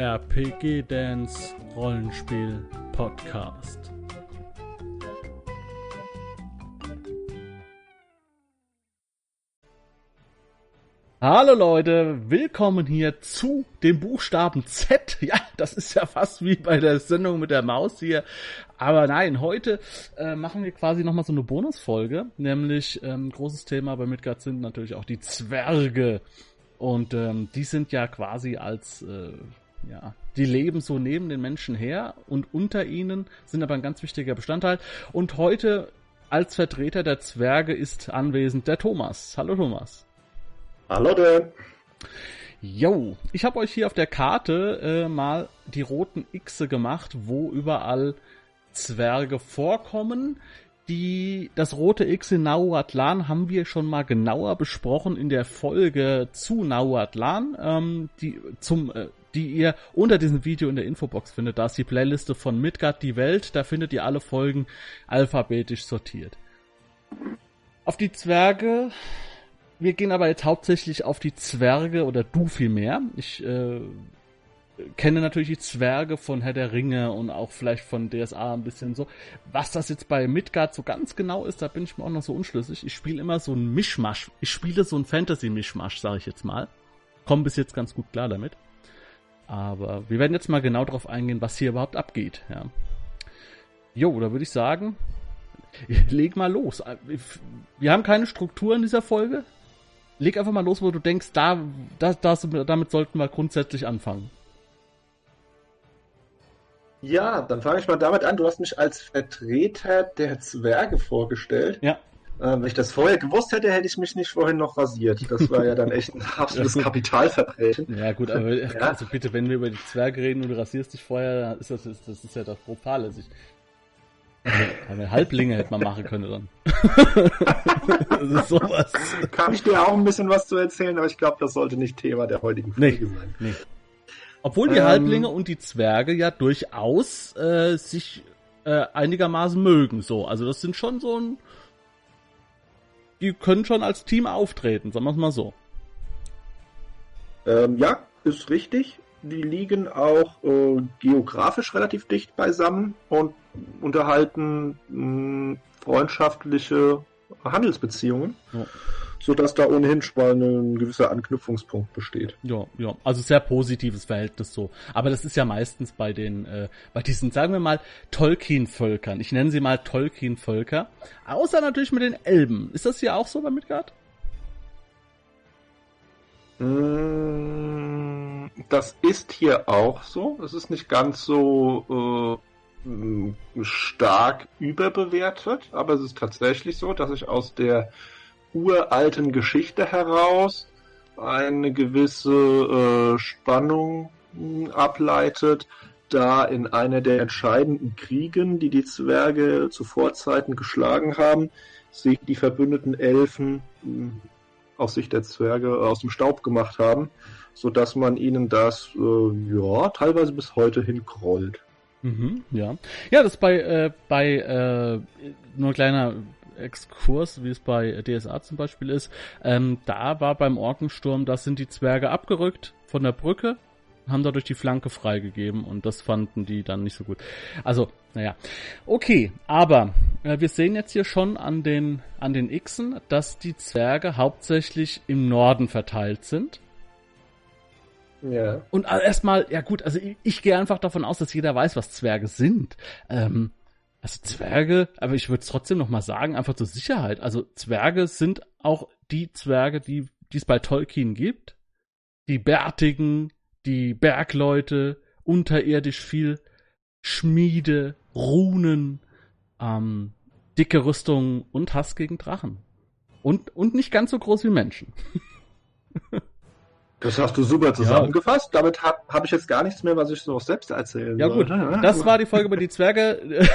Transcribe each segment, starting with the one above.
RPG Dance Rollenspiel Podcast. Hallo Leute, willkommen hier zu dem Buchstaben Z. Ja, das ist ja fast wie bei der Sendung mit der Maus hier. Aber nein, heute äh, machen wir quasi nochmal so eine Bonusfolge. Nämlich, ähm, großes Thema bei Midgard sind natürlich auch die Zwerge. Und ähm, die sind ja quasi als, äh, ja, die leben so neben den Menschen her und unter ihnen sind aber ein ganz wichtiger Bestandteil. Und heute als Vertreter der Zwerge ist anwesend der Thomas. Hallo Thomas. Hallo Dan. Jo, ich habe euch hier auf der Karte äh, mal die roten Xe gemacht, wo überall Zwerge vorkommen. Die, das rote X in Nauatlan haben wir schon mal genauer besprochen in der Folge zu Nauatlan, ähm, die zum äh, die ihr unter diesem Video in der Infobox findet. Da ist die Playliste von Midgard die Welt, da findet ihr alle Folgen alphabetisch sortiert. Auf die Zwerge wir gehen aber jetzt hauptsächlich auf die Zwerge oder du vielmehr. Ich äh, kenne natürlich die Zwerge von Herr der Ringe und auch vielleicht von DSA ein bisschen so. Was das jetzt bei Midgard so ganz genau ist, da bin ich mir auch noch so unschlüssig. Ich spiele immer so ein Mischmasch. Ich spiele so ein Fantasy-Mischmasch, sage ich jetzt mal. Komm bis jetzt ganz gut klar damit. Aber wir werden jetzt mal genau darauf eingehen, was hier überhaupt abgeht. Ja. Jo, da würde ich sagen, leg mal los. Wir haben keine Struktur in dieser Folge leg einfach mal los, wo du denkst, da, da, das, damit sollten wir grundsätzlich anfangen. Ja, dann fange ich mal damit an. Du hast mich als Vertreter der Zwerge vorgestellt. Ja. Ähm, wenn ich das vorher gewusst hätte, hätte ich mich nicht vorhin noch rasiert. Das war ja dann echt ein absolutes Kapitalverbrechen. Ja gut, aber ja. also bitte, wenn wir über die Zwerge reden und du rasierst dich vorher, ist das, ist, das ist ja doch grob fahrlässig. Also, Halblinge hätte man machen können dann. das ist sowas. Kann ich dir auch ein bisschen was zu erzählen, aber ich glaube, das sollte nicht Thema der heutigen Folge nee, sein. Nee. Obwohl die ähm, Halblinge und die Zwerge ja durchaus äh, sich äh, einigermaßen mögen, so. Also das sind schon so ein. Die können schon als Team auftreten, sagen wir es mal so. Ähm, ja, ist richtig die liegen auch äh, geografisch relativ dicht beisammen und unterhalten mh, freundschaftliche Handelsbeziehungen. Ja. Sodass da ohnehin schon mal ein gewisser Anknüpfungspunkt besteht. Ja, ja, also sehr positives Verhältnis so. Aber das ist ja meistens bei den, äh, bei diesen, sagen wir mal, Tolkien-Völkern. Ich nenne sie mal Tolkien-Völker. Außer natürlich mit den Elben. Ist das hier auch so bei Midgard? Mm, das ist hier auch so. Es ist nicht ganz so äh, stark überbewertet, aber es ist tatsächlich so, dass sich aus der uralten Geschichte heraus eine gewisse äh, Spannung hm, ableitet, da in einer der entscheidenden Kriegen, die die Zwerge zu Vorzeiten geschlagen haben, sich die verbündeten Elfen hm, aus Sicht der Zwerge aus dem Staub gemacht haben, so dass man ihnen das äh, ja teilweise bis heute hinkrollt. Mhm, ja, ja, das bei äh, bei äh, nur ein kleiner Exkurs, wie es bei DSA zum Beispiel ist. Ähm, da war beim Orkensturm, da sind die Zwerge abgerückt von der Brücke haben dadurch die Flanke freigegeben und das fanden die dann nicht so gut. Also, naja. Okay, aber äh, wir sehen jetzt hier schon an den, an den Xen, dass die Zwerge hauptsächlich im Norden verteilt sind. Ja. Und erstmal, ja gut, also ich, ich gehe einfach davon aus, dass jeder weiß, was Zwerge sind. Ähm, also Zwerge, aber ich würde es trotzdem nochmal sagen, einfach zur Sicherheit. Also Zwerge sind auch die Zwerge, die es bei Tolkien gibt. Die bärtigen, die Bergleute, unterirdisch viel Schmiede, Runen, ähm, dicke Rüstungen und Hass gegen Drachen. Und, und nicht ganz so groß wie Menschen. Das hast du super zusammengefasst. Ja. Damit habe hab ich jetzt gar nichts mehr, was ich so selbst erzählen Ja soll. gut, das war die Folge über die Zwerge.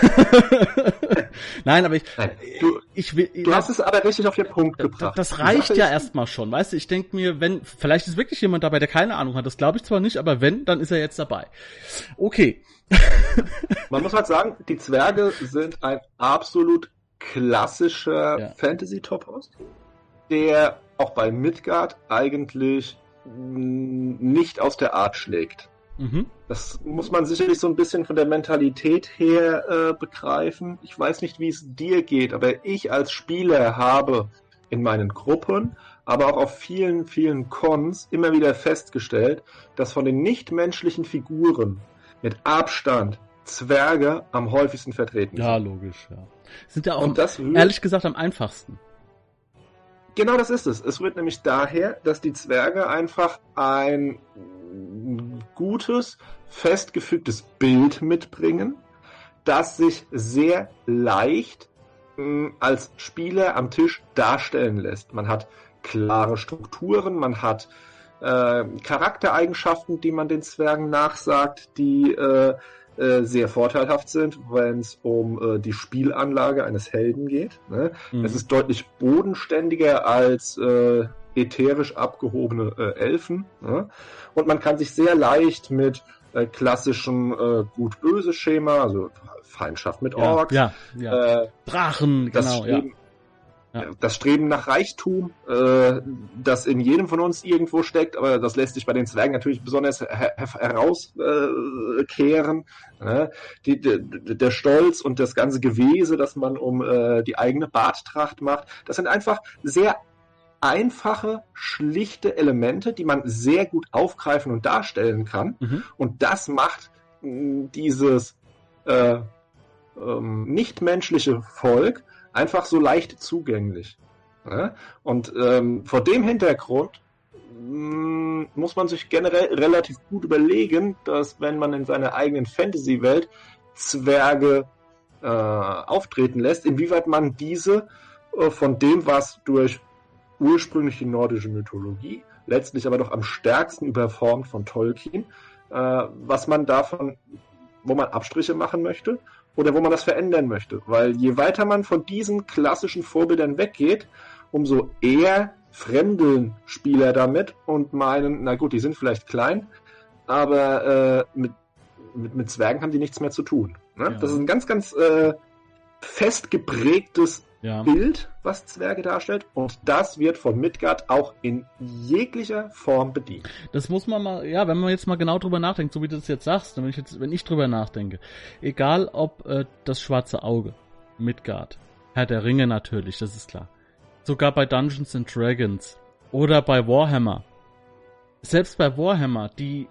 Nein, aber ich, Nein, du, ich will. Du hast es aber richtig auf den Punkt gebracht. Das reicht ja erstmal schon, weißt du? Ich denke mir, wenn vielleicht ist wirklich jemand dabei, der keine Ahnung hat. Das glaube ich zwar nicht, aber wenn, dann ist er jetzt dabei. Okay. Man muss halt sagen, die Zwerge sind ein absolut klassischer ja. Fantasy-Topos, der auch bei Midgard eigentlich nicht aus der Art schlägt. Mhm. Das muss man sicherlich so ein bisschen von der Mentalität her äh, begreifen. Ich weiß nicht, wie es dir geht, aber ich als Spieler habe in meinen Gruppen, aber auch auf vielen, vielen Cons immer wieder festgestellt, dass von den nichtmenschlichen Figuren mit Abstand Zwerge am häufigsten vertreten sind. Ja, logisch, ja. Sind ja auch, das, ehrlich gesagt, am einfachsten. Genau das ist es. Es rührt nämlich daher, dass die Zwerge einfach ein gutes, festgefügtes Bild mitbringen, das sich sehr leicht mh, als Spieler am Tisch darstellen lässt. Man hat klare Strukturen, man hat äh, Charaktereigenschaften, die man den Zwergen nachsagt, die äh, äh, sehr vorteilhaft sind, wenn es um äh, die Spielanlage eines Helden geht. Ne? Mhm. Es ist deutlich bodenständiger als äh, ätherisch abgehobene äh, Elfen. Ne? Und man kann sich sehr leicht mit äh, klassischen äh, Gut-Böse-Schema, also Feindschaft mit Orks, ja, ja, ja. Drachen, genau, Streben, ja das Streben nach Reichtum, äh, das in jedem von uns irgendwo steckt, aber das lässt sich bei den Zwergen natürlich besonders her herauskehren. Äh, die, die, der Stolz und das ganze Gewese, das man um äh, die eigene Barttracht macht, das sind einfach sehr einfache, schlichte Elemente, die man sehr gut aufgreifen und darstellen kann. Mhm. Und das macht mh, dieses äh, ähm, nichtmenschliche Volk einfach so leicht zugänglich. Ja? Und ähm, vor dem Hintergrund mh, mm, muss man sich generell relativ gut überlegen, dass wenn man in seiner eigenen Fantasy-Welt Zwerge äh, auftreten lässt, inwieweit man diese äh, von dem, was durch ursprüngliche nordische Mythologie, letztlich aber doch am stärksten überformt von Tolkien, äh, was man davon, wo man Abstriche machen möchte oder wo man das verändern möchte. Weil je weiter man von diesen klassischen Vorbildern weggeht, umso eher fremdeln Spieler damit und meinen, na gut, die sind vielleicht klein, aber äh, mit, mit, mit Zwergen haben die nichts mehr zu tun. Ne? Ja. Das ist ein ganz, ganz äh, fest geprägtes ja. Bild, was Zwerge darstellt. Und das wird von Midgard auch in jeglicher Form bedient. Das muss man mal, ja, wenn man jetzt mal genau drüber nachdenkt, so wie du das jetzt sagst, wenn ich jetzt, wenn ich drüber nachdenke, egal ob äh, das schwarze Auge, Midgard, Herr der Ringe natürlich, das ist klar. Sogar bei Dungeons and Dragons oder bei Warhammer. Selbst bei Warhammer, die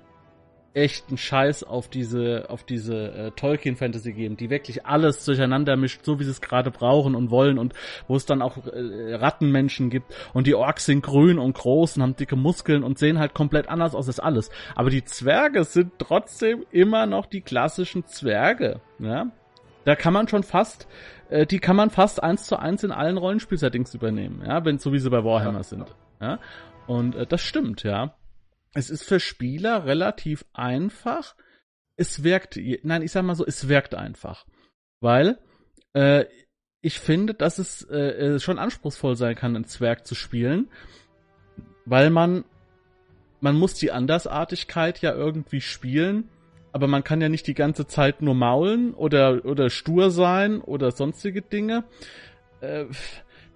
echten Scheiß auf diese, auf diese äh, Tolkien-Fantasy geben, die wirklich alles durcheinander mischt, so wie sie es gerade brauchen und wollen und wo es dann auch äh, Rattenmenschen gibt und die Orks sind grün und groß und haben dicke Muskeln und sehen halt komplett anders aus als alles. Aber die Zwerge sind trotzdem immer noch die klassischen Zwerge, ja. Da kann man schon fast, äh, die kann man fast eins zu eins in allen Rollenspielsettings übernehmen, ja, wenn so wie sie bei Warhammer sind, ja. Und äh, das stimmt, ja es ist für Spieler relativ einfach. Es wirkt, nein, ich sag mal so, es wirkt einfach. Weil äh, ich finde, dass es äh, schon anspruchsvoll sein kann, ein Zwerg zu spielen, weil man man muss die Andersartigkeit ja irgendwie spielen, aber man kann ja nicht die ganze Zeit nur maulen oder oder stur sein oder sonstige Dinge. Äh,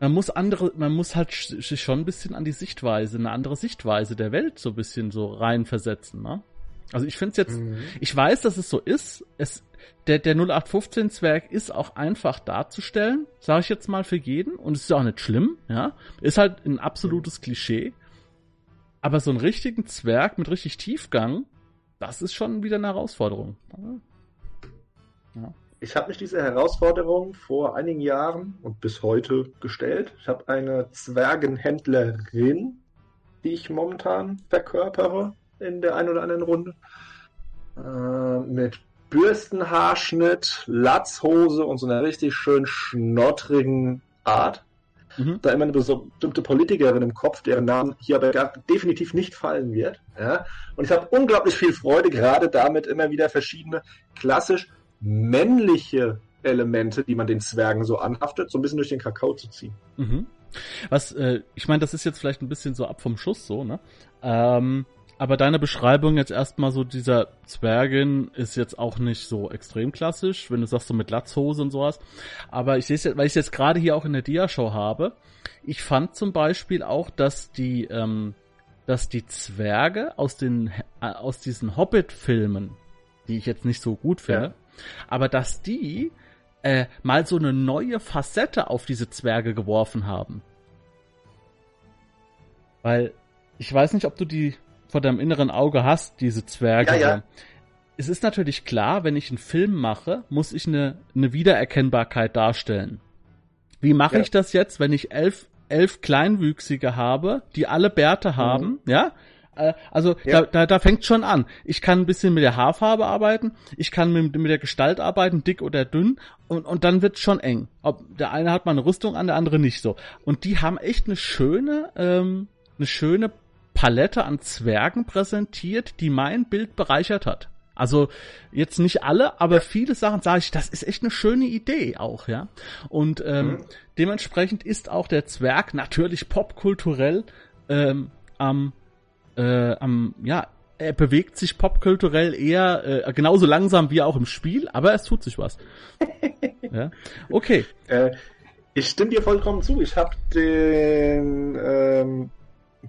man muss andere, man muss halt sich schon ein bisschen an die Sichtweise, eine andere Sichtweise der Welt so ein bisschen so reinversetzen, ne? Also ich finde es jetzt, mhm. ich weiß, dass es so ist. Es, der, der 0815 Zwerg ist auch einfach darzustellen, sage ich jetzt mal für jeden. Und es ist auch nicht schlimm, ja. Ist halt ein absolutes mhm. Klischee. Aber so einen richtigen Zwerg mit richtig Tiefgang, das ist schon wieder eine Herausforderung. Ja ich habe mich diese Herausforderung vor einigen Jahren und bis heute gestellt. Ich habe eine Zwergenhändlerin, die ich momentan verkörpere in der einen oder anderen Runde. Äh, mit Bürstenhaarschnitt, Latzhose und so einer richtig schön schnottrigen Art. Mhm. Da immer eine bestimmte Politikerin im Kopf, deren Namen hier aber gar, definitiv nicht fallen wird. Ja? Und ich habe unglaublich viel Freude, gerade damit immer wieder verschiedene klassisch männliche Elemente, die man den Zwergen so anhaftet, so ein bisschen durch den Kakao zu ziehen. Mhm. Was, äh, ich meine, das ist jetzt vielleicht ein bisschen so ab vom Schuss so, ne? Ähm, aber deine Beschreibung jetzt erstmal so dieser Zwergin ist jetzt auch nicht so extrem klassisch, wenn du sagst so mit Latzhose und sowas. Aber ich sehe es jetzt, weil ich es jetzt gerade hier auch in der Dia-Show habe. Ich fand zum Beispiel auch, dass die, ähm, dass die Zwerge aus den äh, aus diesen Hobbit-Filmen, die ich jetzt nicht so gut finde, ja. Aber dass die äh, mal so eine neue Facette auf diese Zwerge geworfen haben. Weil ich weiß nicht, ob du die vor deinem inneren Auge hast, diese Zwerge. Ja, ja. Es ist natürlich klar, wenn ich einen Film mache, muss ich eine, eine Wiedererkennbarkeit darstellen. Wie mache ja. ich das jetzt, wenn ich elf, elf Kleinwüchsige habe, die alle Bärte haben, mhm. ja? Äh, also ja. da, da, da fängt schon an. Ich kann ein bisschen mit der Haarfarbe arbeiten, ich kann mit, mit der Gestalt arbeiten, dick oder dünn, und, und dann wird's schon eng. Ob der eine hat mal eine Rüstung an, der andere nicht so. Und die haben echt eine schöne, ähm, eine schöne Palette an Zwergen präsentiert, die mein Bild bereichert hat. Also jetzt nicht alle, aber viele Sachen sage ich, das ist echt eine schöne Idee auch, ja. Und ähm, mhm. dementsprechend ist auch der Zwerg natürlich popkulturell ähm, am, äh, am, ja, er bewegt sich popkulturell eher äh, genauso langsam wie auch im Spiel, aber es tut sich was. ja. Okay. Äh, ich stimme dir vollkommen zu. Ich habe den ähm,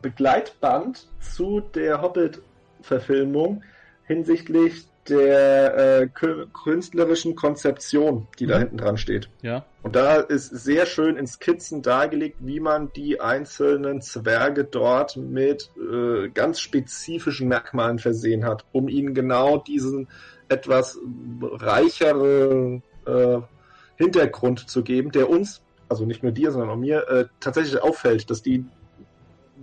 Begleitband zu der Hobbit-Verfilmung hinsichtlich der äh, künstlerischen Konzeption, die mhm. da hinten dran steht. Ja. Und da ist sehr schön in Skizzen dargelegt, wie man die einzelnen Zwerge dort mit äh, ganz spezifischen Merkmalen versehen hat, um ihnen genau diesen etwas reicheren äh, Hintergrund zu geben, der uns, also nicht nur dir, sondern auch mir, äh, tatsächlich auffällt, dass die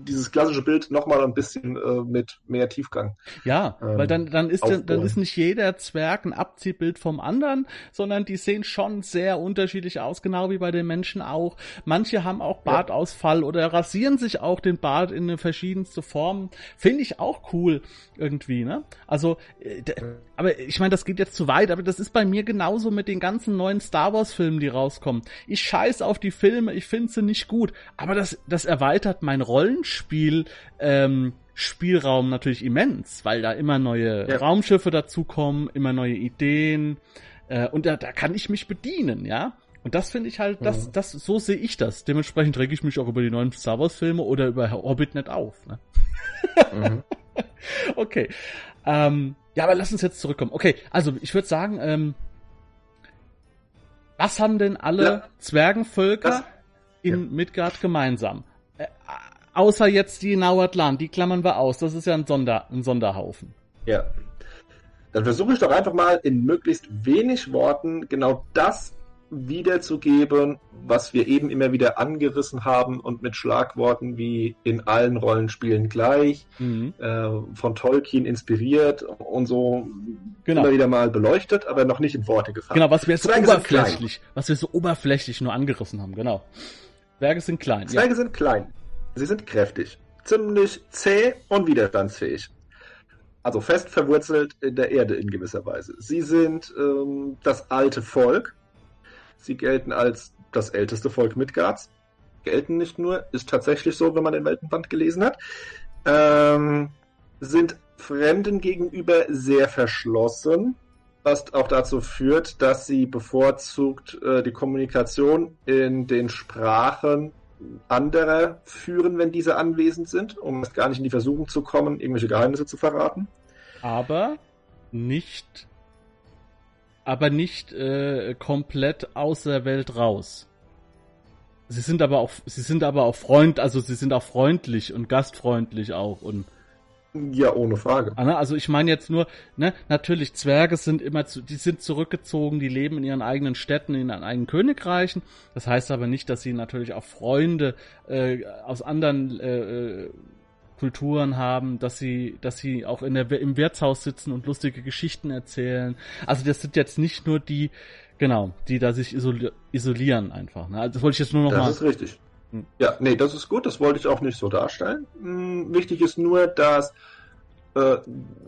dieses klassische Bild nochmal ein bisschen äh, mit mehr Tiefgang. Ja, ähm, weil dann, dann ist aufbauen. dann ist nicht jeder Zwerg ein Abziehbild vom anderen, sondern die sehen schon sehr unterschiedlich aus, genau wie bei den Menschen auch. Manche haben auch Bartausfall ja. oder rasieren sich auch den Bart in eine verschiedenste Form. Finde ich auch cool irgendwie, ne? Also, äh, aber ich meine, das geht jetzt zu weit, aber das ist bei mir genauso mit den ganzen neuen Star Wars Filmen, die rauskommen. Ich scheiß auf die Filme, ich finde sie nicht gut, aber das, das erweitert mein Rollenspiel, ähm, Spielraum natürlich immens, weil da immer neue ja. Raumschiffe dazukommen, immer neue Ideen, äh, und da, da kann ich mich bedienen, ja. Und das finde ich halt, das, mhm. das, so sehe ich das. Dementsprechend reg ich mich auch über die neuen Star Wars Filme oder über Hobbit nicht auf, ne? Mhm. okay. Ähm, ja, aber lass uns jetzt zurückkommen. Okay, also ich würde sagen, ähm, was haben denn alle ja. Zwergenvölker das, in ja. Midgard gemeinsam? Außer jetzt die Nauatlan, die klammern wir aus. Das ist ja ein, Sonder, ein Sonderhaufen. Ja. Dann versuche ich doch einfach mal in möglichst wenig Worten genau das wiederzugeben, was wir eben immer wieder angerissen haben und mit Schlagworten wie in allen Rollenspielen gleich, mhm. äh, von Tolkien inspiriert und so genau. immer wieder mal beleuchtet, aber noch nicht in Worte gefasst. Genau, was wir so oberflächlich, was wir so oberflächlich nur angerissen haben, genau. Zwerge sind klein. Zwerge ja. sind klein. Sie sind kräftig, ziemlich zäh und widerstandsfähig. Also fest verwurzelt in der Erde in gewisser Weise. Sie sind ähm, das alte Volk, Sie gelten als das älteste Volk Midgards. Gelten nicht nur, ist tatsächlich so, wenn man den Weltenband gelesen hat. Ähm, sind Fremden gegenüber sehr verschlossen, was auch dazu führt, dass sie bevorzugt äh, die Kommunikation in den Sprachen anderer führen, wenn diese anwesend sind, um gar nicht in die Versuchung zu kommen, irgendwelche Geheimnisse zu verraten. Aber nicht aber nicht äh, komplett aus der Welt raus. Sie sind aber auch, sie sind aber auch freund, also sie sind auch freundlich und gastfreundlich auch und ja, ohne Frage. Ah, ne, also ich meine jetzt nur, ne, natürlich Zwerge sind immer zu, die sind zurückgezogen, die leben in ihren eigenen Städten, in ihren eigenen Königreichen. Das heißt aber nicht, dass sie natürlich auch Freunde äh, aus anderen äh, äh Kulturen haben, dass sie, dass sie auch in der, im Wirtshaus sitzen und lustige Geschichten erzählen. Also das sind jetzt nicht nur die, genau, die da sich isolieren einfach. Ne? Also das wollte ich jetzt nur noch das mal. Das ist richtig. Ja, nee, das ist gut. Das wollte ich auch nicht so darstellen. Hm, wichtig ist nur, dass äh,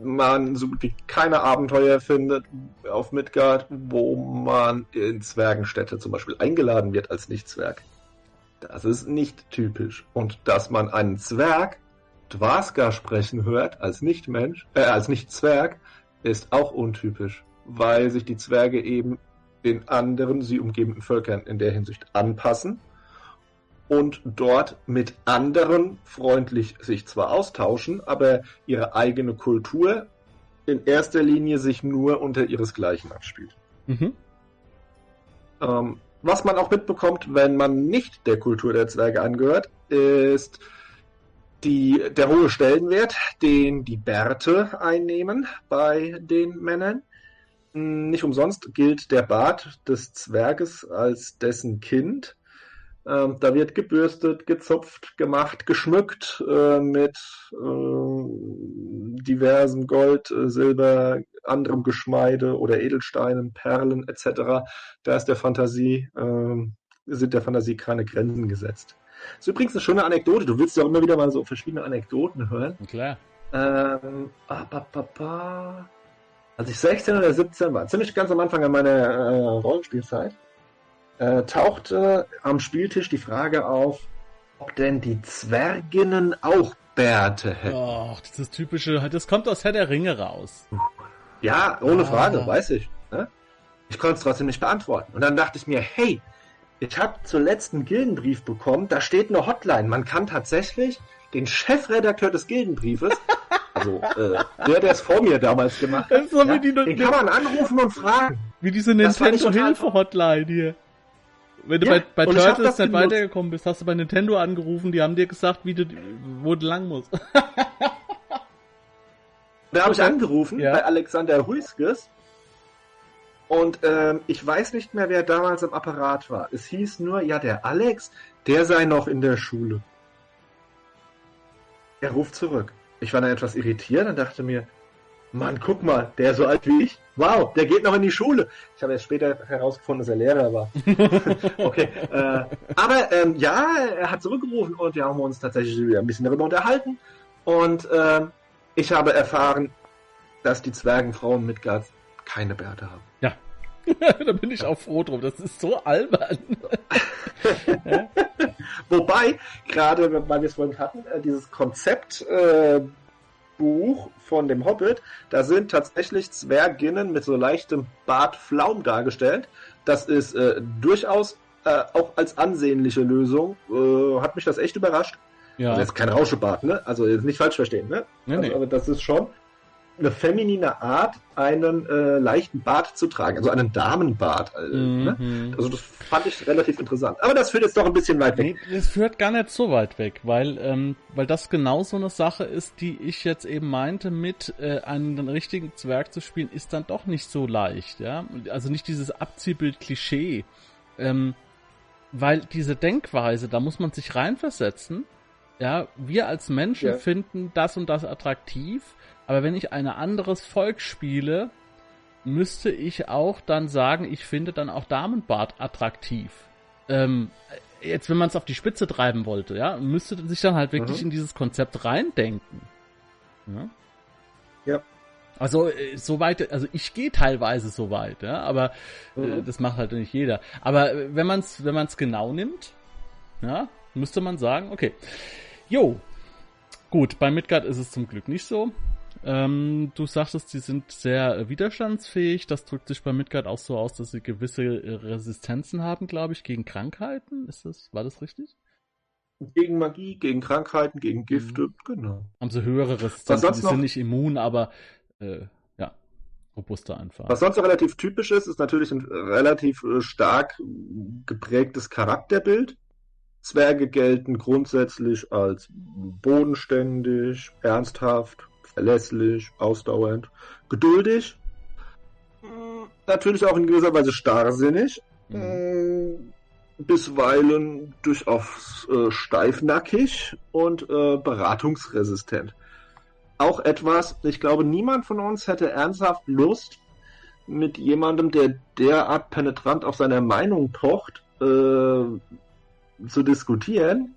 man so gut wie keine Abenteuer findet auf Midgard, wo man in Zwergenstädte zum Beispiel eingeladen wird als Nicht-Zwerg. Das ist nicht typisch. Und dass man einen Zwerg Dwaska sprechen hört als Nicht-Mensch, äh, als Nicht-Zwerg, ist auch untypisch, weil sich die Zwerge eben den anderen, sie umgebenden Völkern in der Hinsicht anpassen und dort mit anderen freundlich sich zwar austauschen, aber ihre eigene Kultur in erster Linie sich nur unter ihresgleichen abspielt. Mhm. Ähm, was man auch mitbekommt, wenn man nicht der Kultur der Zwerge angehört, ist die, der hohe Stellenwert, den die Bärte einnehmen bei den Männern. Nicht umsonst gilt der Bart des Zwerges als dessen Kind. Ähm, da wird gebürstet, gezupft, gemacht, geschmückt äh, mit äh, diversem Gold, äh, Silber, anderem Geschmeide oder Edelsteinen, Perlen etc. Da ist der Fantasie, ähm, sind der Fantasie keine Grenzen gesetzt. Das ist übrigens eine schöne Anekdote. Du willst ja auch immer wieder mal so verschiedene Anekdoten hören. Klar. Ähm, ah, ba, ba, ba. Als ich 16 oder 17 war, ziemlich ganz am Anfang meiner äh, Rollenspielzeit, äh, tauchte am Spieltisch die Frage auf, ob denn die Zwerginnen auch Bärte hätten. Ach, dieses typische, das kommt aus Herr der Ringe raus. Ja, ohne ah. Frage, weiß ich. Ne? Ich konnte es trotzdem nicht beantworten. Und dann dachte ich mir, hey, ich habe zuletzt einen Gildenbrief bekommen, da steht eine Hotline. Man kann tatsächlich den Chefredakteur des Gildenbriefes, also äh, der, der es vor mir damals gemacht hat, so ja, die, den kann man anrufen und fragen. Wie diese Nintendo-Hilfe-Hotline hier. Wenn du ja, bei, bei Turtles nicht weitergekommen bist, hast du bei Nintendo angerufen, die haben dir gesagt, wie du, wo du lang musst. da habe ich angerufen ja. bei Alexander Huiskes und ähm, ich weiß nicht mehr, wer damals im Apparat war. Es hieß nur, ja, der Alex, der sei noch in der Schule. Er ruft zurück. Ich war dann etwas irritiert und dachte mir, Mann, guck mal, der ist so alt wie ich. Wow, der geht noch in die Schule. Ich habe erst später herausgefunden, dass er Lehrer war. okay. Äh, aber ähm, ja, er hat zurückgerufen und wir haben uns tatsächlich wieder ein bisschen darüber unterhalten. Und äh, ich habe erfahren, dass die Zwergenfrauen Midgard keine Bärte haben. Ja. da bin ich auch froh drum. Das ist so albern. Wobei, gerade weil wir es vorhin hatten, äh, dieses Konzept äh, Buch von dem Hobbit, da sind tatsächlich Zwerginnen mit so leichtem Bartflaum dargestellt. Das ist äh, durchaus äh, auch als ansehnliche Lösung. Äh, hat mich das echt überrascht. Ja. Also jetzt kein Rauschebart, ne? Also jetzt nicht falsch verstehen, ne? Nee, also, nee. Aber das ist schon eine feminine Art, einen äh, leichten Bart zu tragen, also einen Damenbart. Äh, ne? mhm. ne? Also das fand ich relativ interessant. Aber das führt jetzt doch ein bisschen weit weg. Nee, es führt gar nicht so weit weg, weil, ähm, weil das genau so eine Sache ist, die ich jetzt eben meinte, mit äh, einen richtigen Zwerg zu spielen, ist dann doch nicht so leicht, ja. Also nicht dieses Abziehbild-Klischee. Ähm, weil diese Denkweise, da muss man sich reinversetzen. Ja, wir als Menschen ja. finden das und das attraktiv aber wenn ich ein anderes Volk spiele, müsste ich auch dann sagen, ich finde dann auch Damenbart attraktiv. Ähm, jetzt, wenn man es auf die Spitze treiben wollte, ja, müsste sich dann halt wirklich mhm. in dieses Konzept reindenken. Ja. ja. Also äh, so weit, also ich gehe teilweise so weit, ja, aber äh, mhm. äh, das macht halt nicht jeder. Aber äh, wenn man es wenn man es genau nimmt, ja, müsste man sagen, okay, jo, gut, bei Midgard ist es zum Glück nicht so. Ähm, du sagtest, sie sind sehr widerstandsfähig. Das drückt sich bei Midgard auch so aus, dass sie gewisse Resistenzen haben, glaube ich, gegen Krankheiten. Ist das, war das richtig? Gegen Magie, gegen Krankheiten, gegen Gifte, mhm. genau. Haben sie höhere Resistenzen. Sie sind nicht immun, aber äh, ja, robuster einfach. Was sonst noch relativ typisch ist, ist natürlich ein relativ äh, stark geprägtes Charakterbild. Zwerge gelten grundsätzlich als bodenständig, ernsthaft, verlässlich, ausdauernd, geduldig, natürlich auch in gewisser Weise starrsinnig, mhm. bisweilen durchaus äh, steifnackig und äh, beratungsresistent. Auch etwas, ich glaube, niemand von uns hätte ernsthaft Lust, mit jemandem, der derart penetrant auf seiner Meinung pocht, äh, zu diskutieren,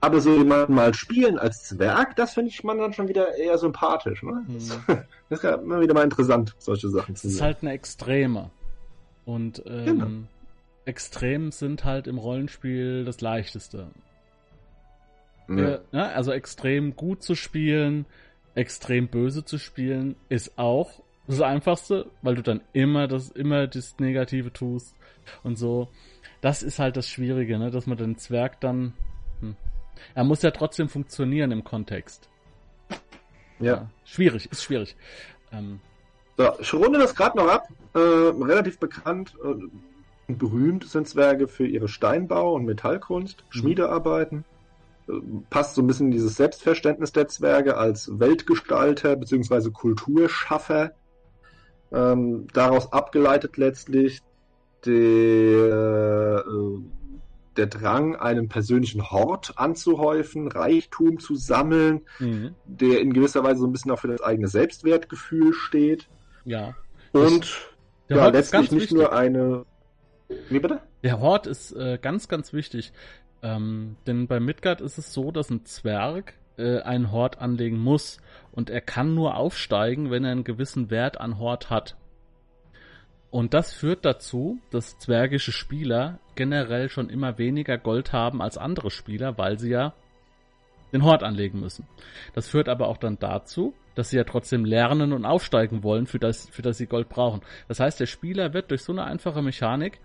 aber so jemanden mal spielen als Zwerg, das finde ich man dann schon wieder eher sympathisch. Ne? Mhm. Das ist ja immer wieder mal interessant, solche Sachen zu sehen. Das ist halt eine Extreme. Und ähm, genau. Extrem sind halt im Rollenspiel das Leichteste. Ja. Äh, ne? Also extrem gut zu spielen, extrem böse zu spielen, ist auch das Einfachste, weil du dann immer das, immer das Negative tust und so. das ist halt das Schwierige, ne? dass man den Zwerg dann. Hm. Er muss ja trotzdem funktionieren im Kontext. Ja. ja schwierig, ist schwierig. Ähm, so, ich runde das gerade noch ab. Äh, relativ bekannt und berühmt sind Zwerge für ihre Steinbau- und Metallkunst, mhm. Schmiedearbeiten. Äh, passt so ein bisschen in dieses Selbstverständnis der Zwerge als Weltgestalter bzw. Kulturschaffer. Ähm, daraus abgeleitet letztlich der, äh, der Drang, einen persönlichen Hort anzuhäufen, Reichtum zu sammeln, mhm. der in gewisser Weise so ein bisschen auch für das eigene Selbstwertgefühl steht. Ja. Und ja, letztlich nicht wichtig. nur eine. Wie bitte? Der Hort ist äh, ganz, ganz wichtig. Ähm, denn bei Midgard ist es so, dass ein Zwerg äh, einen Hort anlegen muss. Und er kann nur aufsteigen, wenn er einen gewissen Wert an Hort hat. Und das führt dazu, dass zwergische Spieler generell schon immer weniger Gold haben als andere Spieler, weil sie ja den Hort anlegen müssen. Das führt aber auch dann dazu, dass sie ja trotzdem lernen und aufsteigen wollen, für das, für das sie Gold brauchen. Das heißt, der Spieler wird durch so eine einfache Mechanik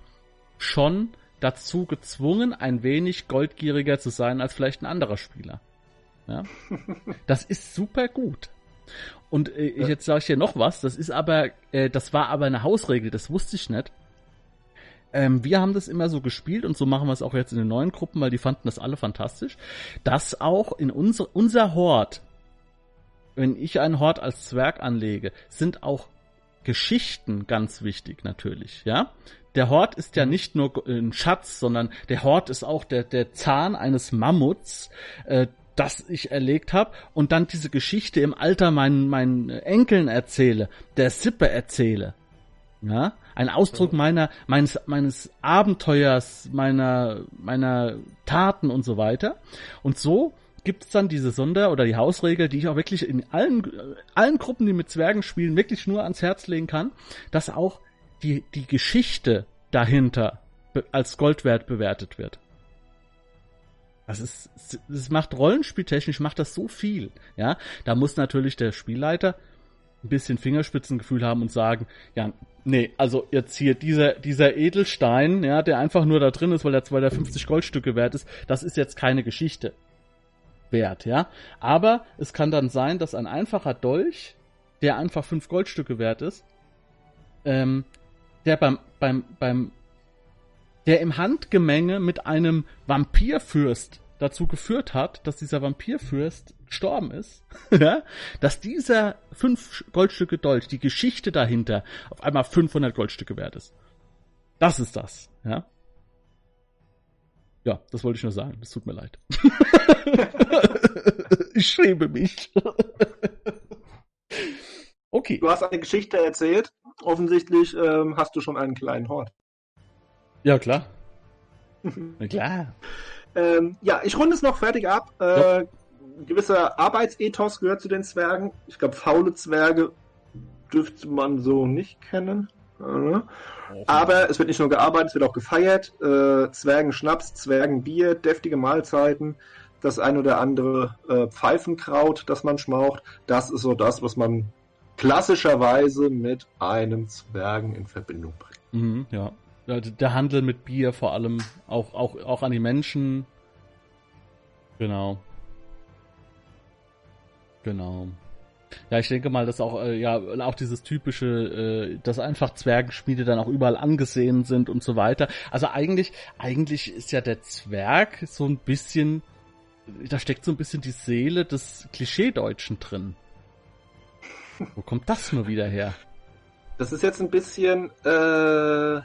schon dazu gezwungen, ein wenig goldgieriger zu sein als vielleicht ein anderer Spieler. Ja? Das ist super gut. Und äh, ich, jetzt sage ich dir noch was, das ist aber, äh, das war aber eine Hausregel, das wusste ich nicht. Ähm, wir haben das immer so gespielt und so machen wir es auch jetzt in den neuen Gruppen, weil die fanden das alle fantastisch, dass auch in unser, unser Hort, wenn ich einen Hort als Zwerg anlege, sind auch Geschichten ganz wichtig natürlich, ja. Der Hort ist ja nicht nur ein Schatz, sondern der Hort ist auch der, der Zahn eines Mammuts, äh, das ich erlegt habe und dann diese Geschichte im Alter meinen, meinen Enkeln erzähle, der Sippe erzähle. Ja, ein Ausdruck meiner, meines, meines Abenteuers, meiner, meiner Taten und so weiter. Und so gibt es dann diese Sonder- oder die Hausregel, die ich auch wirklich in allen, allen Gruppen, die mit Zwergen spielen, wirklich nur ans Herz legen kann, dass auch die, die Geschichte dahinter als Gold wert bewertet wird. Das ist, das macht rollenspieltechnisch, macht das so viel. Ja, da muss natürlich der Spielleiter ein bisschen Fingerspitzengefühl haben und sagen, ja, nee, also jetzt hier dieser, dieser Edelstein, ja, der einfach nur da drin ist, weil er 250 Goldstücke wert ist, das ist jetzt keine Geschichte wert, ja. Aber es kann dann sein, dass ein einfacher Dolch, der einfach fünf Goldstücke wert ist, ähm, der beim, beim, beim der im Handgemenge mit einem Vampirfürst dazu geführt hat, dass dieser Vampirfürst gestorben ist, dass dieser fünf Goldstücke Dolch, die Geschichte dahinter, auf einmal 500 Goldstücke wert ist. Das ist das, ja. Ja, das wollte ich nur sagen. Das tut mir leid. ich schäme mich. okay. Du hast eine Geschichte erzählt. Offensichtlich ähm, hast du schon einen kleinen Hort. Ja, klar. Na klar. Ähm, ja, ich runde es noch fertig ab. Äh, ja. Gewisser Arbeitsethos gehört zu den Zwergen. Ich glaube, faule Zwerge dürfte man so nicht kennen. Äh, aber es wird nicht nur gearbeitet, es wird auch gefeiert. Äh, Zwergenschnaps, Zwergenbier, deftige Mahlzeiten, das ein oder andere äh, Pfeifenkraut, das man schmaucht. Das ist so das, was man klassischerweise mit einem Zwergen in Verbindung bringt. Mhm, ja der Handel mit Bier vor allem, auch, auch, auch an die Menschen. Genau. Genau. Ja, ich denke mal, dass auch, äh, ja, auch dieses typische, äh, dass einfach Zwergenschmiede dann auch überall angesehen sind und so weiter. Also eigentlich, eigentlich ist ja der Zwerg so ein bisschen, da steckt so ein bisschen die Seele des Klischeedeutschen drin. Wo kommt das nur wieder her? Das ist jetzt ein bisschen, äh,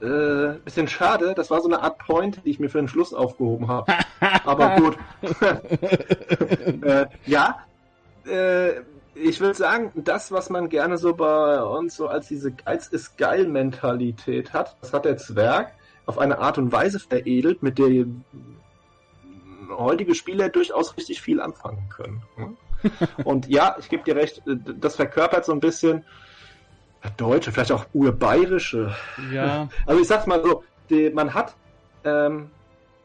äh, bisschen schade, das war so eine Art Point, die ich mir für den Schluss aufgehoben habe. Aber gut. äh, ja, äh, ich würde sagen, das, was man gerne so bei uns so als diese Geiz ist geil Mentalität hat, das hat der Zwerg auf eine Art und Weise veredelt, mit der heutige Spieler durchaus richtig viel anfangen können. Und ja, ich gebe dir recht, das verkörpert so ein bisschen Deutsche, vielleicht auch urbayerische. Ja. Also ich sag's mal so, die, man hat, ähm,